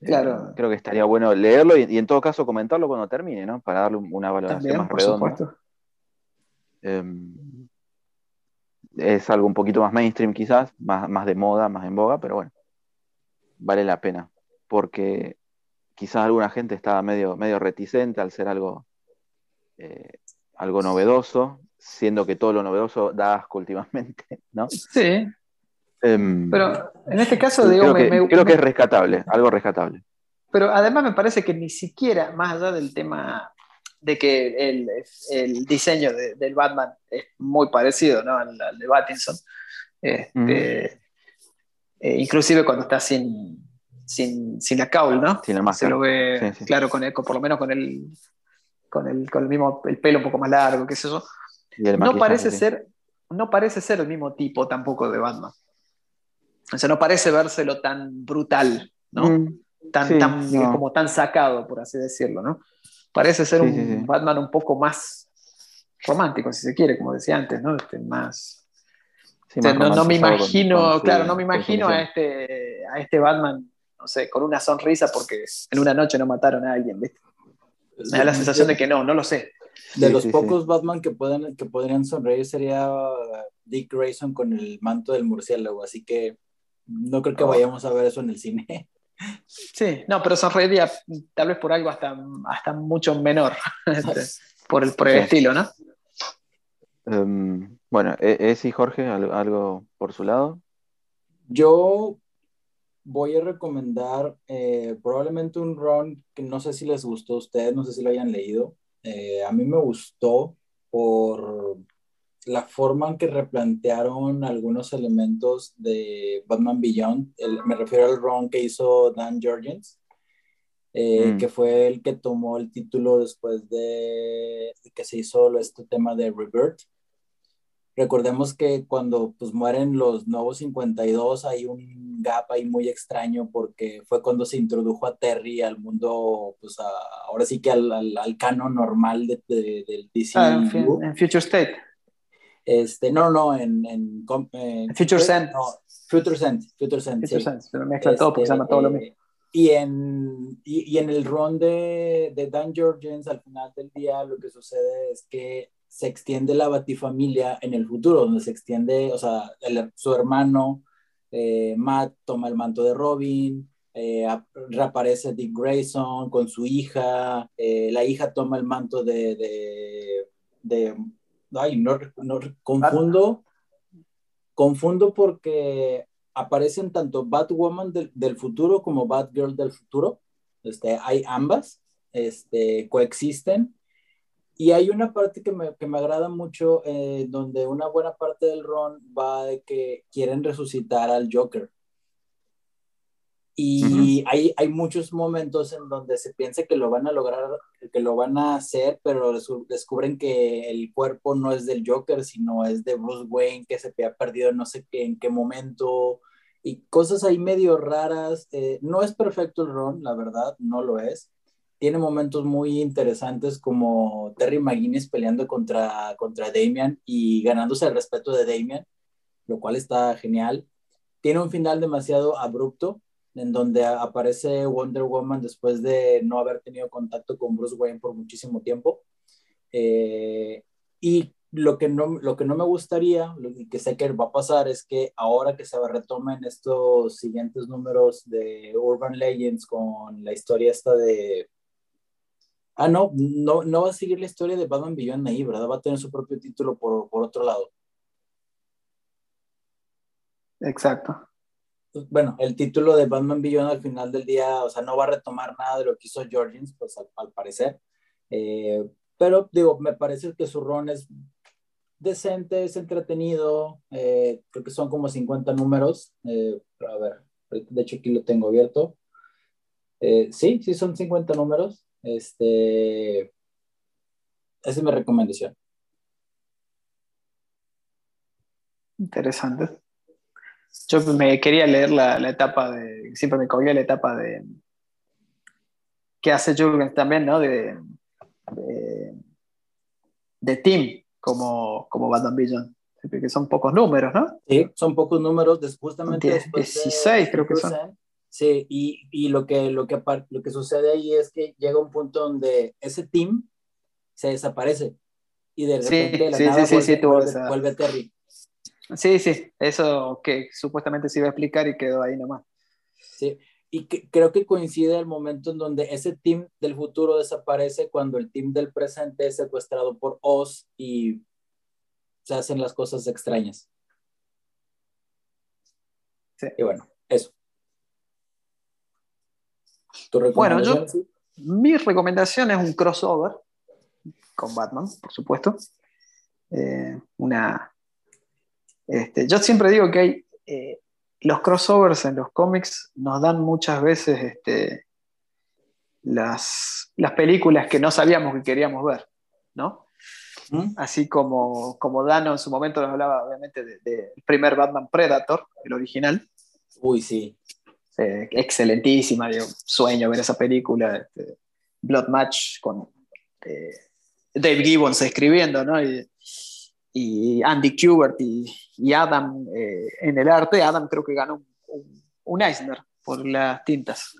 Eh, Claro. creo que estaría bueno leerlo y, y en todo caso comentarlo cuando termine, ¿no? Para darle una valoración También, más por redonda. supuesto. Eh, es algo un poquito más mainstream quizás, más, más de moda, más en boga, pero bueno, vale la pena, porque quizás alguna gente estaba medio, medio reticente al ser algo, eh, algo novedoso, siendo que todo lo novedoso da asco últimamente, ¿no? Sí, Em, pero en este caso, creo, digo, que, me- creo que es rescatable, algo rescatable. Pero además me parece que ni siquiera, más allá del tema de que el, el diseño de- del Batman es muy parecido ¿no? al, al de Pattinson, este, eh, inclusive cuando está sin, sin, sin la caul, ¿no? Sin la Se máscara. lo ve, Sí, sí. claro, con el, con- por lo menos con el, con el, con el mismo, el pelo un poco más largo, qué sé yo. No parece sí. ser, no parece ser el mismo tipo tampoco de Batman. O sea, no parece vérselo tan brutal, ¿no? Mm, tan, sí, tan, no. como tan sacado, por así decirlo, ¿no? Parece ser Sí, un sí, sí. Batman un poco más romántico, si se quiere, como decía antes, ¿no? Este, más, sí, o sea, más no, no me imagino, con claro, no me imagino a este, a este Batman, no sé, con una sonrisa porque en una noche no mataron a alguien, ¿viste? Me da la sensación de que no, no lo sé. De Sí, los sí, sí. pocos Batman que, pueden, que podrían sonreír sería uh, Dick Grayson con el manto del murciélago, así que no creo que Oh. vayamos a ver eso en el cine. Sí, no, pero sonreiría tal vez por algo hasta, hasta mucho menor, este, por el, por el Sí. estilo, ¿no? Em, bueno, e- ese y Jorge, ¿al- algo por su lado. Yo voy a recomendar eh, probablemente un run que no sé si les gustó a ustedes, no sé si lo hayan leído. Eh, a mí me gustó por la forma en que replantearon algunos elementos de Batman Beyond. El- me refiero al run que hizo Dan Jurgens, eh, Mm. que fue el que tomó el título después de que se hizo este tema de Rebirth. Recordemos que cuando pues mueren los nuevos 52 hay un gap ahí muy extraño porque fue cuando se introdujo a Terry al mundo, pues a- ahora sí que al, al, al canon normal de, de- del DCU. Ah, en Future State. Este, no, no, en, en, en- Future Sense. No, Future Sense, Future Sense, Future sí. Sense, se me mezcla todo porque se Este, llama todo lo eh, mismo. Y en, y, y en el ron de, de Dan Jorgens, al final del día, lo que sucede es que se extiende la batifamilia en el futuro, donde se extiende, o sea, el- su hermano eh, Matt toma el manto de Robin, eh, ap- reaparece Dick Grayson con su hija, eh, la hija toma el manto de, de, de- ay, no, no- confundo, confundo porque aparecen tanto Batwoman del, del futuro como Batgirl del futuro. Este, hay ambas, este, coexisten. Y hay una parte que me, que me agrada mucho, eh, donde una buena parte del ron va de que quieren resucitar al Joker. Y hay, hay muchos momentos en donde se piensa que lo van a lograr, que lo van a hacer, pero descubren que el cuerpo no es del Joker, sino es de Bruce Wayne, que se había perdido no sé en qué momento, y cosas ahí medio raras. Eh, no es perfecto el Ron, la verdad, no lo es. Tiene momentos muy interesantes como Terry McGuinness peleando contra, contra Damian y ganándose el respeto de Damian, lo cual está genial. Tiene un final demasiado abrupto, en donde aparece Wonder Woman después de no haber tenido contacto con Bruce Wayne por muchísimo tiempo. Eh, y lo que, no, lo que no me gustaría, lo que sé que va a pasar, es que ahora que se retomen estos siguientes números de Urban Legends con la historia esta de... Ah, no, no, no va a seguir la historia de Batman Beyond ahí, ¿verdad? Va a tener su propio título por, por otro lado. Exacto. Bueno, el título de Batman Beyond al final del día, o sea, no va a retomar nada de lo que hizo Jorgens, pues al, parecer. Eh, pero digo, me parece que su ron es decente, es entretenido. eh, creo que son como 50 números. eh, a ver, de hecho aquí lo tengo abierto. Eh, sí, sí son 50 números. Este, esa es mi recomendación. Interesante. Yo me quería leer la, la etapa de. Siempre me cogía la etapa de. que hace Jurgens también, ¿no? De. de, de Team, como, como Batman Beyond. Que son pocos números, ¿no? Sí, son pocos números, justamente Die- después de 16 creo que son. 100%. Sí, y, y lo, que, lo, que, lo que sucede ahí es que llega un punto donde ese team se desaparece y de Sí, repente de la sí, nada sí, sí, vuelve, sí, vuelve- vuelve Terry. Sí, sí, eso que supuestamente se iba a explicar y quedó ahí nomás. Sí. Y que- creo que coincide el momento en donde ese team del futuro desaparece cuando el team del presente es secuestrado por Oz y se hacen las cosas extrañas. Sí. Y bueno, eso. ¿Tu Bueno, yo- sí? Mi recomendación es un crossover con Batman, por supuesto. Eh, una, este, yo siempre digo que hay eh, los crossovers en los cómics nos dan muchas veces este, las, las películas que no sabíamos que queríamos ver, ¿no? ¿Mm? Así como, como Dano en su momento nos hablaba, obviamente, del de, primer Batman Predator, el original, Uy, sí. Eh, excelentísima, digo, sueño ver esa película, este, Blood Match con eh, Dave Gibbons escribiendo, ¿no? Y, y Andy Kubert y, y Adam eh, en el arte. Adam creo que ganó un, un Eisner por las tintas.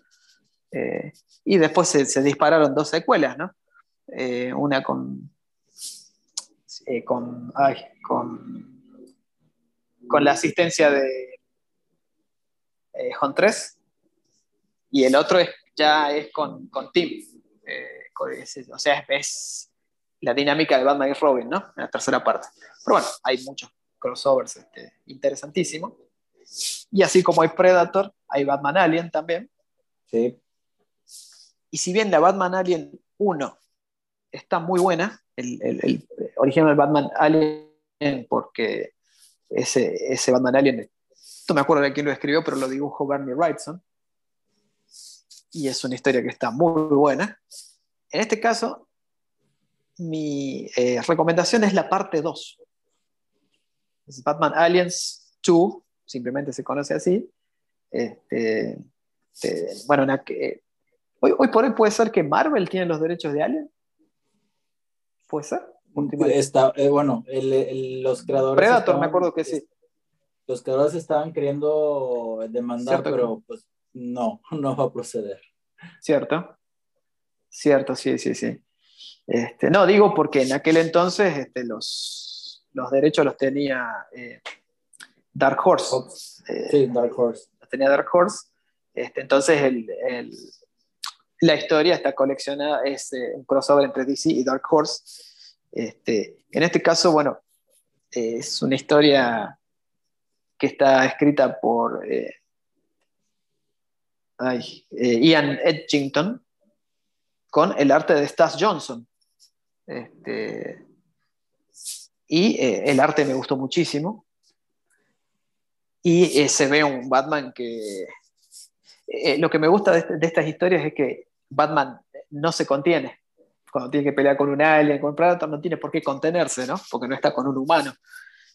Eh, y después se, se, dispararon dos secuelas, ¿no? Eh, una con, con, ay, con, con la asistencia de Huntress y el otro es, ya es con, con Tim. Con ese, o sea, es, la dinámica de Batman y Robin, ¿no? En la tercera parte. Pero bueno, hay muchos crossovers este, interesantísimos. Y así como hay Predator, hay Batman Alien también. Sí. Y si bien la Batman Alien 1 está muy buena, el, el, el original Batman Alien, porque ese, ese Batman Alien, no me acuerdo de quién lo escribió, pero lo dibujó Bernie Wrightson. Y es una historia que está muy buena. En este caso, mi eh, recomendación es la parte 2. Es Batman Aliens 2, simplemente se conoce así. Este, este, bueno, una, hoy, hoy, por hoy puede ser que Marvel tiene los derechos de Alien. ¿Puede ser? Está, eh, bueno, el, el, los creadores. Predator, estaban, me acuerdo que sí. Los creadores estaban queriendo demandar, Cierto, pero pues no, no va a proceder. Cierto. Cierto, sí, sí, sí. Este, no, digo porque en aquel entonces este, los, los derechos los tenía eh, Dark Horse. Eh, sí, Dark Horse. Los tenía Dark Horse. Este, entonces el, el, la historia está coleccionada, es eh, un crossover entre DC y Dark Horse. Este, en este caso, bueno, es una historia que está escrita por eh, ay, Ian Edgington con el arte de Stas Johnson. Este, y eh, el arte me gustó muchísimo. Y eh, se ve un Batman que... Eh, lo que me gusta de, este, de, estas historias es que Batman no se contiene. Cuando tiene que pelear con un alien, con un Predator, no tiene por qué contenerse, ¿no? Porque no está con un humano.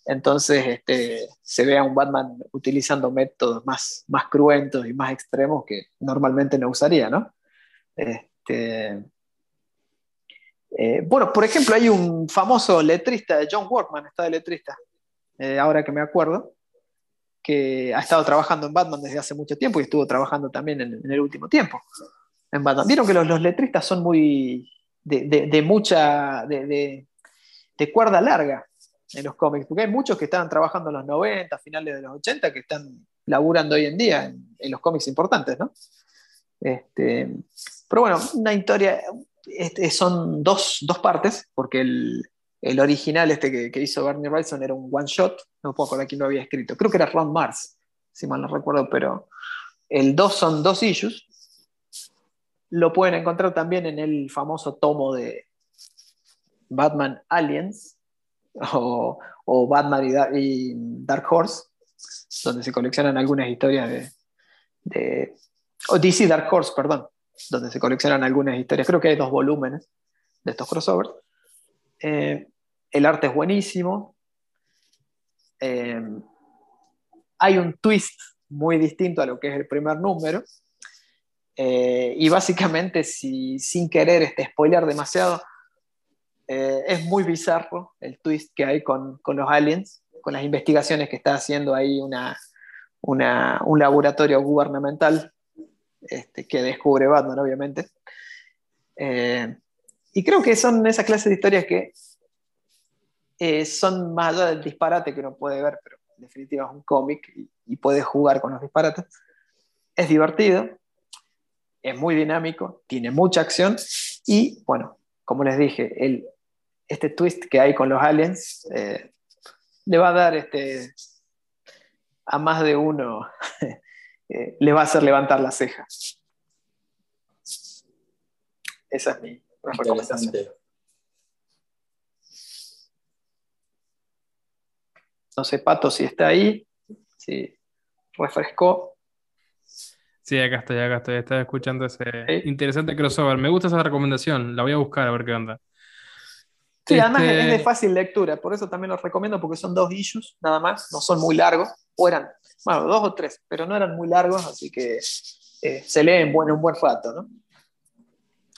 Entonces este, se ve a un Batman utilizando métodos más, más cruentos y más extremos que normalmente no usaría, ¿no? Este, eh, bueno, por ejemplo, hay un famoso letrista, John Workman, está de letrista, eh, ahora que me acuerdo, que ha estado trabajando en Batman desde hace mucho tiempo y estuvo trabajando también en, el último tiempo en Batman. Vieron que los, letristas son muy de, mucha, de, de, cuerda larga en los cómics, porque hay muchos que estaban trabajando en los 90, finales de los 80, que están laburando hoy en día en, en los cómics importantes, ¿no? Este, pero bueno, una historia, este, son dos, dos, partes, porque el, el original este que, hizo Bernie Wrightson era un one shot, no puedo acordar quién lo había escrito, creo que era Ron Mars, si mal no recuerdo, pero el dos son dos issues. Lo pueden encontrar también en el famoso tomo de Batman Aliens o, o Batman y, y, Dark Horse, donde se coleccionan algunas historias de, de o DC Dark Horse, perdón, donde se coleccionan algunas historias. Creo que hay dos volúmenes de estos crossovers. Eh, el arte es buenísimo. Eh, hay un twist muy distinto a lo que es el primer número. Eh, y básicamente, si sin querer este, spoilear demasiado, es muy bizarro el twist que hay con, con, los aliens, con las investigaciones que está haciendo ahí una, una, un laboratorio gubernamental este, que descubre Batman, obviamente. Eh, y creo que son esa clase de historias que eh, son más allá del disparate que uno puede ver, pero en definitiva es un cómic y, y puede jugar con los disparates. Es divertido, es muy dinámico, tiene mucha acción y, bueno, como les dije, el, este twist que hay con los aliens eh, le va a dar este, a más de uno eh, le va a hacer levantar la ceja. Esa es mi recomendación. No sé, Pato, si está ahí, si refrescó. Sí, acá estoy, acá estoy. Estaba escuchando ese ¿Sí? interesante crossover. Me gusta esa recomendación. La voy a buscar a ver qué onda. Sí, además Este- es de fácil lectura, por eso también los recomiendo porque son dos issues nada más, no son muy largos, o eran, bueno, dos o tres, pero no eran muy largos, así que eh, se leen bueno, un buen rato, ¿no?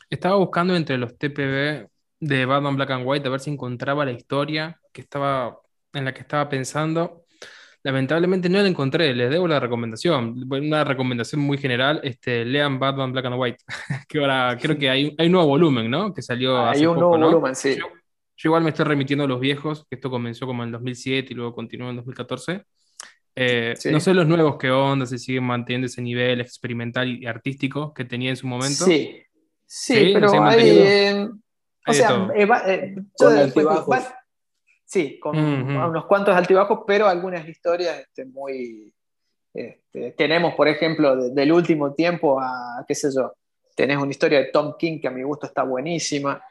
Estaba buscando entre los TPB de Batman Black and White a ver si encontraba la historia que estaba, en la que estaba pensando. Lamentablemente no la encontré, les debo la recomendación. Una recomendación muy general, este, lean Batman Black and White, que ahora creo que hay, hay un nuevo volumen, ¿no? Que salió Hay hace un poco, nuevo ¿no? volumen, sí. Yo, yo igual me estoy remitiendo a los viejos, que esto comenzó como en 2007 y luego continuó en 2014. Eh, Sí. No sé los nuevos qué onda, si siguen manteniendo ese nivel experimental y artístico que tenía en su momento. Sí, sí, Sí, pero sí, hay, eh, o Hay de sea, todo. eh, yo Con después- altibajos. sí, con Ujú. unos cuantos altibajos, pero algunas historias este, muy... este, tenemos, por ejemplo, de- del último tiempo a, qué sé yo, tenés una historia de Tom King que a mi gusto está buenísima.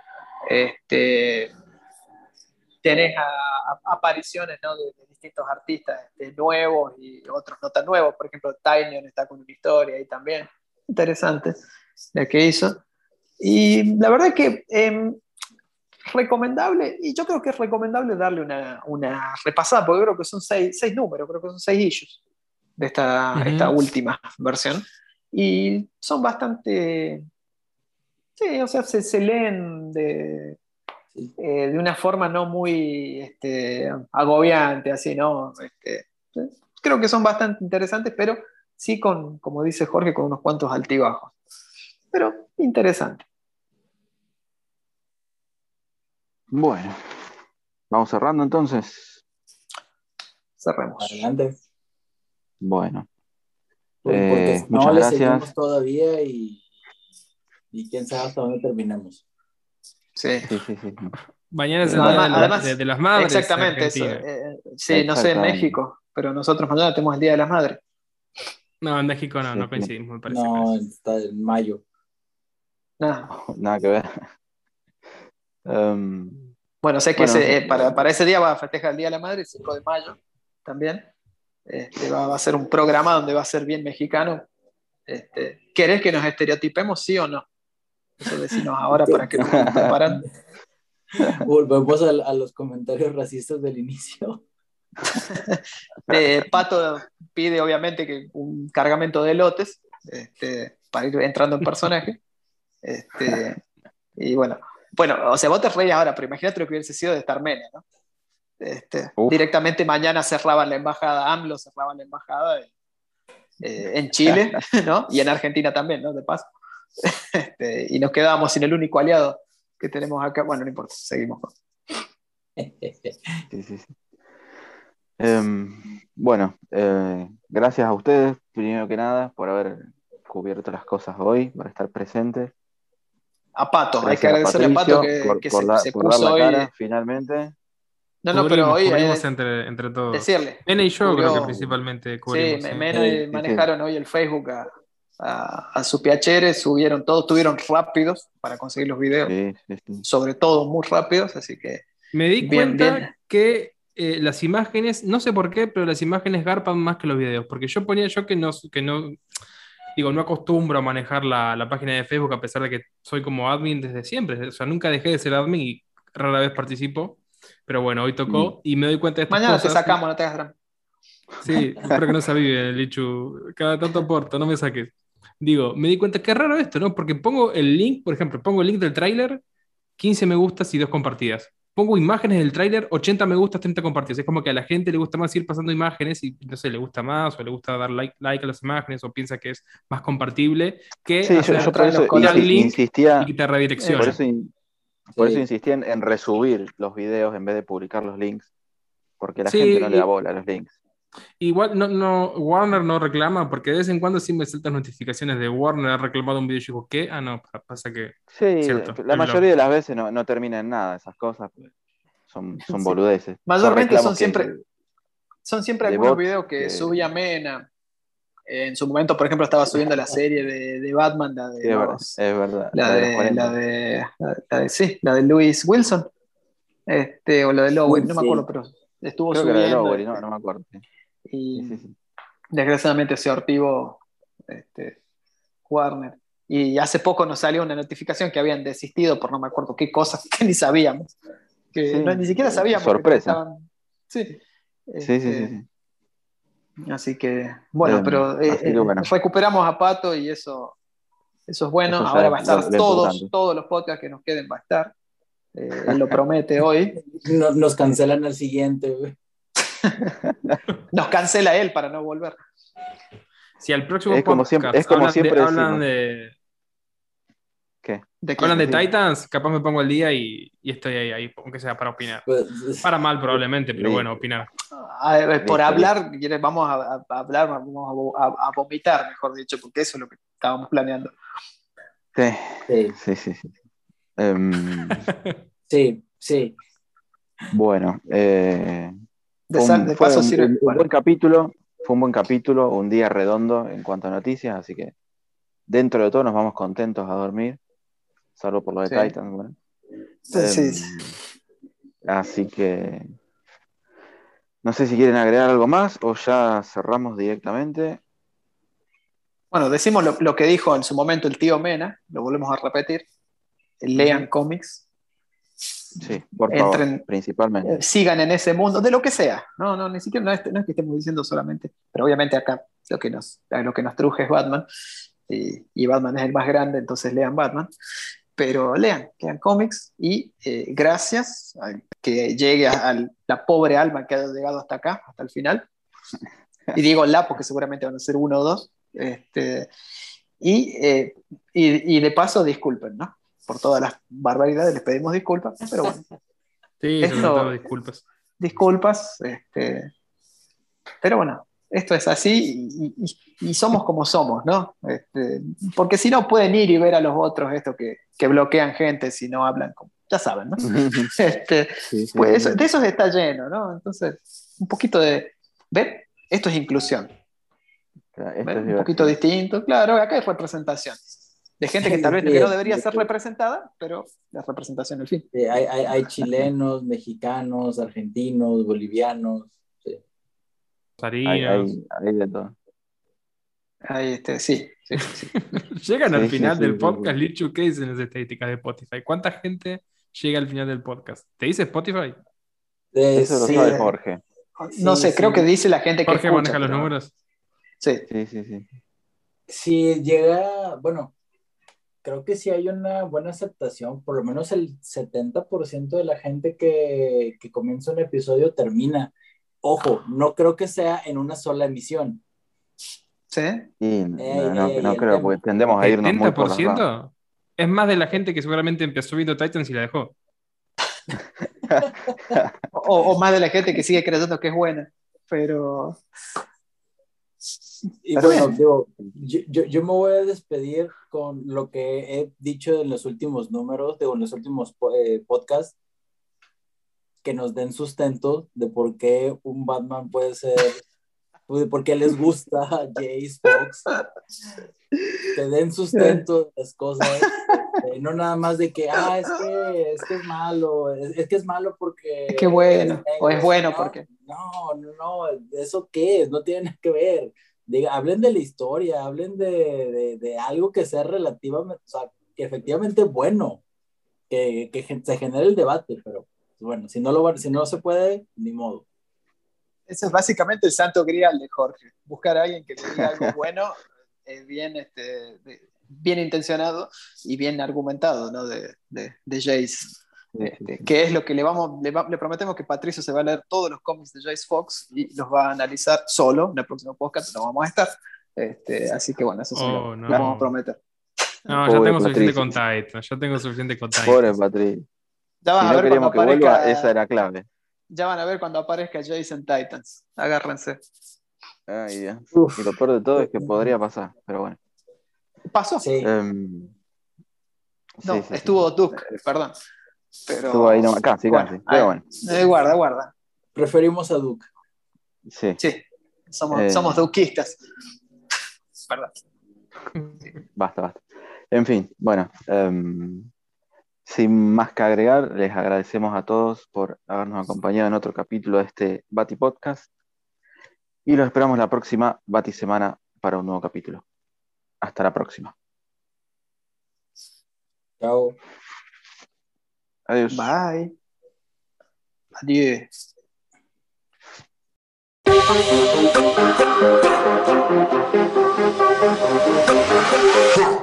Este, tenés a- a- apariciones ¿no? de, de distintos artistas este, nuevos y otros no tan nuevos. Por ejemplo, Tynion está con una historia ahí también. Interesante la que hizo. Y la verdad es que em, recomendable, y yo creo que es recomendable darle una, una repasada, porque creo que son seis, seis números, creo que son seis issues de esta, Ujú. esta última versión. Y son bastante... Sí, o sea, se, se leen de. Eh, de una forma no muy este, agobiante, así, ¿no? Este, creo que son bastante interesantes, pero sí con, como dice Jorge, con unos cuantos altibajos. Pero interesante. Bueno, vamos cerrando entonces. Cerremos. Adelante. Bueno, Porque Eh, si no muchas le gracias. seguimos todavía y, y quién sabe hasta dónde terminamos. Sí. sí, sí, sí. Mañana es el día de, la- además- de- de las madres. Exactamente, eso. Argentina. eh, sí, no sé en. México, pero nosotros mañana tenemos el Día de las Madres. No, en México no, Sí, no coincidimos, me parece. No, está en mayo. Nada. Nada que ver. Em, Bueno, sé que Bueno, ese, eh, para, para ese día va a festejar el Día de la Madre, el 5 de mayo también. Este, va, va a ser un programa donde va a ser bien mexicano. Este, ¿Querés que nos estereotipemos, sí o no? Eso decimos ahora para que nos preparando. Volvemos a, a los comentarios racistas del inicio. Eh, Pato pide obviamente que un cargamento de lotes este, para ir entrando en personaje. Este, y bueno, bueno, o sea, vos te reís ahora, pero imagínate lo que hubiese sido de Mene, ¿no? Este, directamente mañana cerraban la embajada, AMLO cerraban la embajada eh, eh, en Chile, ¿no? Y en Argentina también, ¿no? De paso. Este, y nos quedábamos sin el único aliado que tenemos acá. Bueno, no importa, seguimos. sí, sí, sí. Em, bueno, eh, gracias a ustedes, primero que nada, por haber cubierto las cosas hoy, por estar presentes. A Pato, hay que Gracias a agradecerle a Pato que, por, que por se, da- se puso la hoy. cara finalmente. No, no, pero hoy cubrimos es entre, entre todos. decirle. Mene y yo creo Cubrió- que principalmente Sí, cubrimos. me- sí. Mena Sí, y sí, manejaron hoy el Facebook a, a, a su PHR, subieron todos, estuvieron rápidos para conseguir los videos, Sí, sí, sí. sobre todo muy rápidos, así que Me di Bien, cuenta bien. que eh, las imágenes, no sé por qué, pero las imágenes garpan más que los videos. Porque yo ponía yo que no, que no digo, no acostumbro a manejar la, la página de Facebook a pesar de que soy como admin desde siempre. O sea, nunca dejé de ser admin y rara vez participo. Pero bueno, hoy tocó y me doy cuenta de estas mañana te cosas. sacamos, no te hagas drama. Sí, espero que no se avive, Lichu. Cada tanto aporto, no me saques. Digo, me di cuenta que es raro esto, ¿no? Porque pongo el link, por ejemplo, pongo el link del tráiler, 15 me gustas y 2 compartidas. Pongo imágenes del tráiler, 80 me gustas, 30 compartidas. Es como que a la gente le gusta más ir pasando imágenes y no sé, le gusta más o le gusta dar like, like a las imágenes o piensa que es más compartible que Sí, yo, hacer yo por eso link insistía, y que te redirecciona. por eso, in- por Sí. eso insistía en, en resubir los videos en vez de publicar los links, porque la Sí, gente no le da bola a los links. Igual no, no, Warner no reclama, porque de vez en cuando sí me saltan notificaciones de Warner ha reclamado un video y yo digo, ¿qué? Ah, no, pa- pasa que. Sí, Cierto, la mayoría de las veces no, no termina en nada esas cosas, pues, son, son Sí. boludeces. Mayormente son que- siempre- Son siempre algunos bots videos que que- subía Mena. En su momento, por ejemplo, estaba subiendo la serie de, de Batman, la de, Sí, los- es verdad. la, la de los de, 40. la, de, la- la de- sí, la de Lewis Wilson. Este, o la de Lowery, no me Sí. acuerdo, pero estuvo Creo que era de subiendo. Lowery, no, este, no me acuerdo. Y Sí, sí, sí. desgraciadamente se ortivo este, Warner. Y hace poco nos salió una notificación que habían desistido por no me acuerdo qué cosas que ni sabíamos. que Sí, no- ni siquiera sabíamos sorpresa. que estaban. Sí. Sí, sí, Este, sí, sí. Así que, bueno, Em, pero eh, eh, bueno. recuperamos a Pato y eso, eso es bueno. Eso Ahora va a es estar lo- lo todos, importante. todos los podcasts que nos queden va a estar. Eh, él lo promete hoy. No- nos cancelan al siguiente, güey. Nos cancela él para no volver. Si al próximo Es como podcast siempre- es como hablan, siempre de, hablan decimos. de, ¿Qué? Hablan de. Titans, capaz me pongo al día y, y estoy ahí, ahí, aunque sea para opinar. Pues, Para mal probablemente, pero bueno, opinar. A ver, por hablar, vamos a, hablar, vamos a, vo- a- a vomitar, mejor dicho, porque eso es lo que estábamos planeando. Sí, sí, sí, sí. sí. Em, sí, sí. bueno, eh, De, un, de paso un- sirve. un- un bueno, buen capítulo, fue un buen capítulo, un día redondo en cuanto a noticias, así que dentro de todo nos vamos contentos a dormir, salvo por lo de Sí. Titans, bueno. sí, Em, sí. Así que no sé si quieren agregar algo más o ya cerramos directamente. Bueno, decimos lo, lo que dijo en su momento el tío Mena, lo volvemos a repetir. Lean cómics, Sí, por favor, Entren- principalmente. eh, sigan en ese mundo, de lo que sea. No, no, ni siquiera no es, no es que estemos diciendo solamente, pero obviamente acá lo que nos, lo que nos truje es Batman, y, y Batman es el más grande, entonces lean Batman. Pero lean, lean cómics y eh, gracias a que llegue a, a la pobre alma que ha llegado hasta acá, hasta el final. Y digo la porque seguramente van a ser uno o dos. Este, y, eh, y, y de paso, disculpen, ¿no? Por todas las barbaridades les pedimos disculpas, pero bueno, Sí, Esto- disculpas. disculpas. Este, pero bueno, esto es así y, y- y somos como somos, ¿no? Este, porque si no pueden ir y ver a los otros esto que, que bloquean gente si no hablan, como, ya saben, ¿no? Este, Sí, sí, pues sí, eso- de esos está lleno, ¿no? Entonces, un poquito de, ¿ven? Esto es inclusión. Claro, esto es Un poquito distinto, claro, acá hay representación. De gente que tal vez Sí, que no debería ser representada, pero la representación al fin. Sí, hay, hay, hay chilenos, mexicanos, argentinos, bolivianos. sí. Hay, hay- hay de todo. Ahí, este, sí, sí, sí. Llegan al final sí, del sí, podcast, sí. Lichu, ¿qué dicen las estadísticas de Spotify? ¿Cuánta gente llega al final del podcast? ¿Te dice Spotify? Eh, Eso lo sabe Jorge. No Sí, sé, sí. creo que dice la gente que Jorge escucha, maneja los números. Sí, Sí, sí, sí. Si llega, bueno, creo que sí hay una buena aceptación, por lo menos el 70% de la gente que, que comienza un episodio termina. Ojo, no creo que sea en una sola emisión. sí. Y no, no- creo, porque tendemos a irnos muy por las ramas. ¿70%? Es más de la gente que seguramente empezó viendo Titans y la dejó. O, o más de la gente que sigue creyendo que es buena. Pero Y bueno, digo, yo, yo, yo me voy a despedir con lo que he dicho en los últimos números, de en los últimos eh, podcasts, que nos den sustento de por qué un Batman puede ser, de por qué les gusta a Jace Fox, que den sustento de las cosas, este, no nada más de que, ah, es que es, que es malo, es, es que es malo porque... Es que bueno, o es negro". bueno No, porque- No, no, no, ¿eso qué es? No tiene nada que ver diga, hablen de la historia, hablen de, de, de, algo que sea relativamente, o sea, que efectivamente bueno, que, que se genere el debate, pero bueno, si no, lo, si no se puede, ni modo. Ese es básicamente el santo grial de Jorge, buscar a alguien que le diga algo bueno, eh, bien, este, bien intencionado y bien argumentado, ¿no? De, de, de Jace. Este, que es lo que le vamos, le, va, le, prometemos que Patricio se va a leer todos los cómics de Jace Fox y los va a analizar solo en el próximo podcast, no vamos a estar. Este, así que bueno, eso sí oh, lo, no. lo vamos a prometer. No, ya tengo suficiente con Titan, ya tengo suficiente con Titan. Pobre Patricio. Ya van si a no ver queríamos que aparezca, vuelva, esa era clave. Ya van a ver cuando aparezca Jason Titans. Agárrense. Ay. Y lo peor de todo es que podría pasar, pero bueno. ¿Pasó? Sí. Um, no, sí, sí, estuvo sí. Duke, perdón. Pero... Estuvo ahí, no, casi, bueno, casi. Pero bueno. Eh, guarda, guarda. Preferimos a Duke. Sí. Sí, somos, Eh. somos duquistas. Perdón. Basta, basta. En fin, bueno. Um, sin más que agregar, les agradecemos a todos por habernos acompañado en otro capítulo de este Bati Podcast. Y los esperamos la próxima Bati Semana para un nuevo capítulo. Hasta la próxima. Chao. Adiós. Bye. Adiós. Yeah.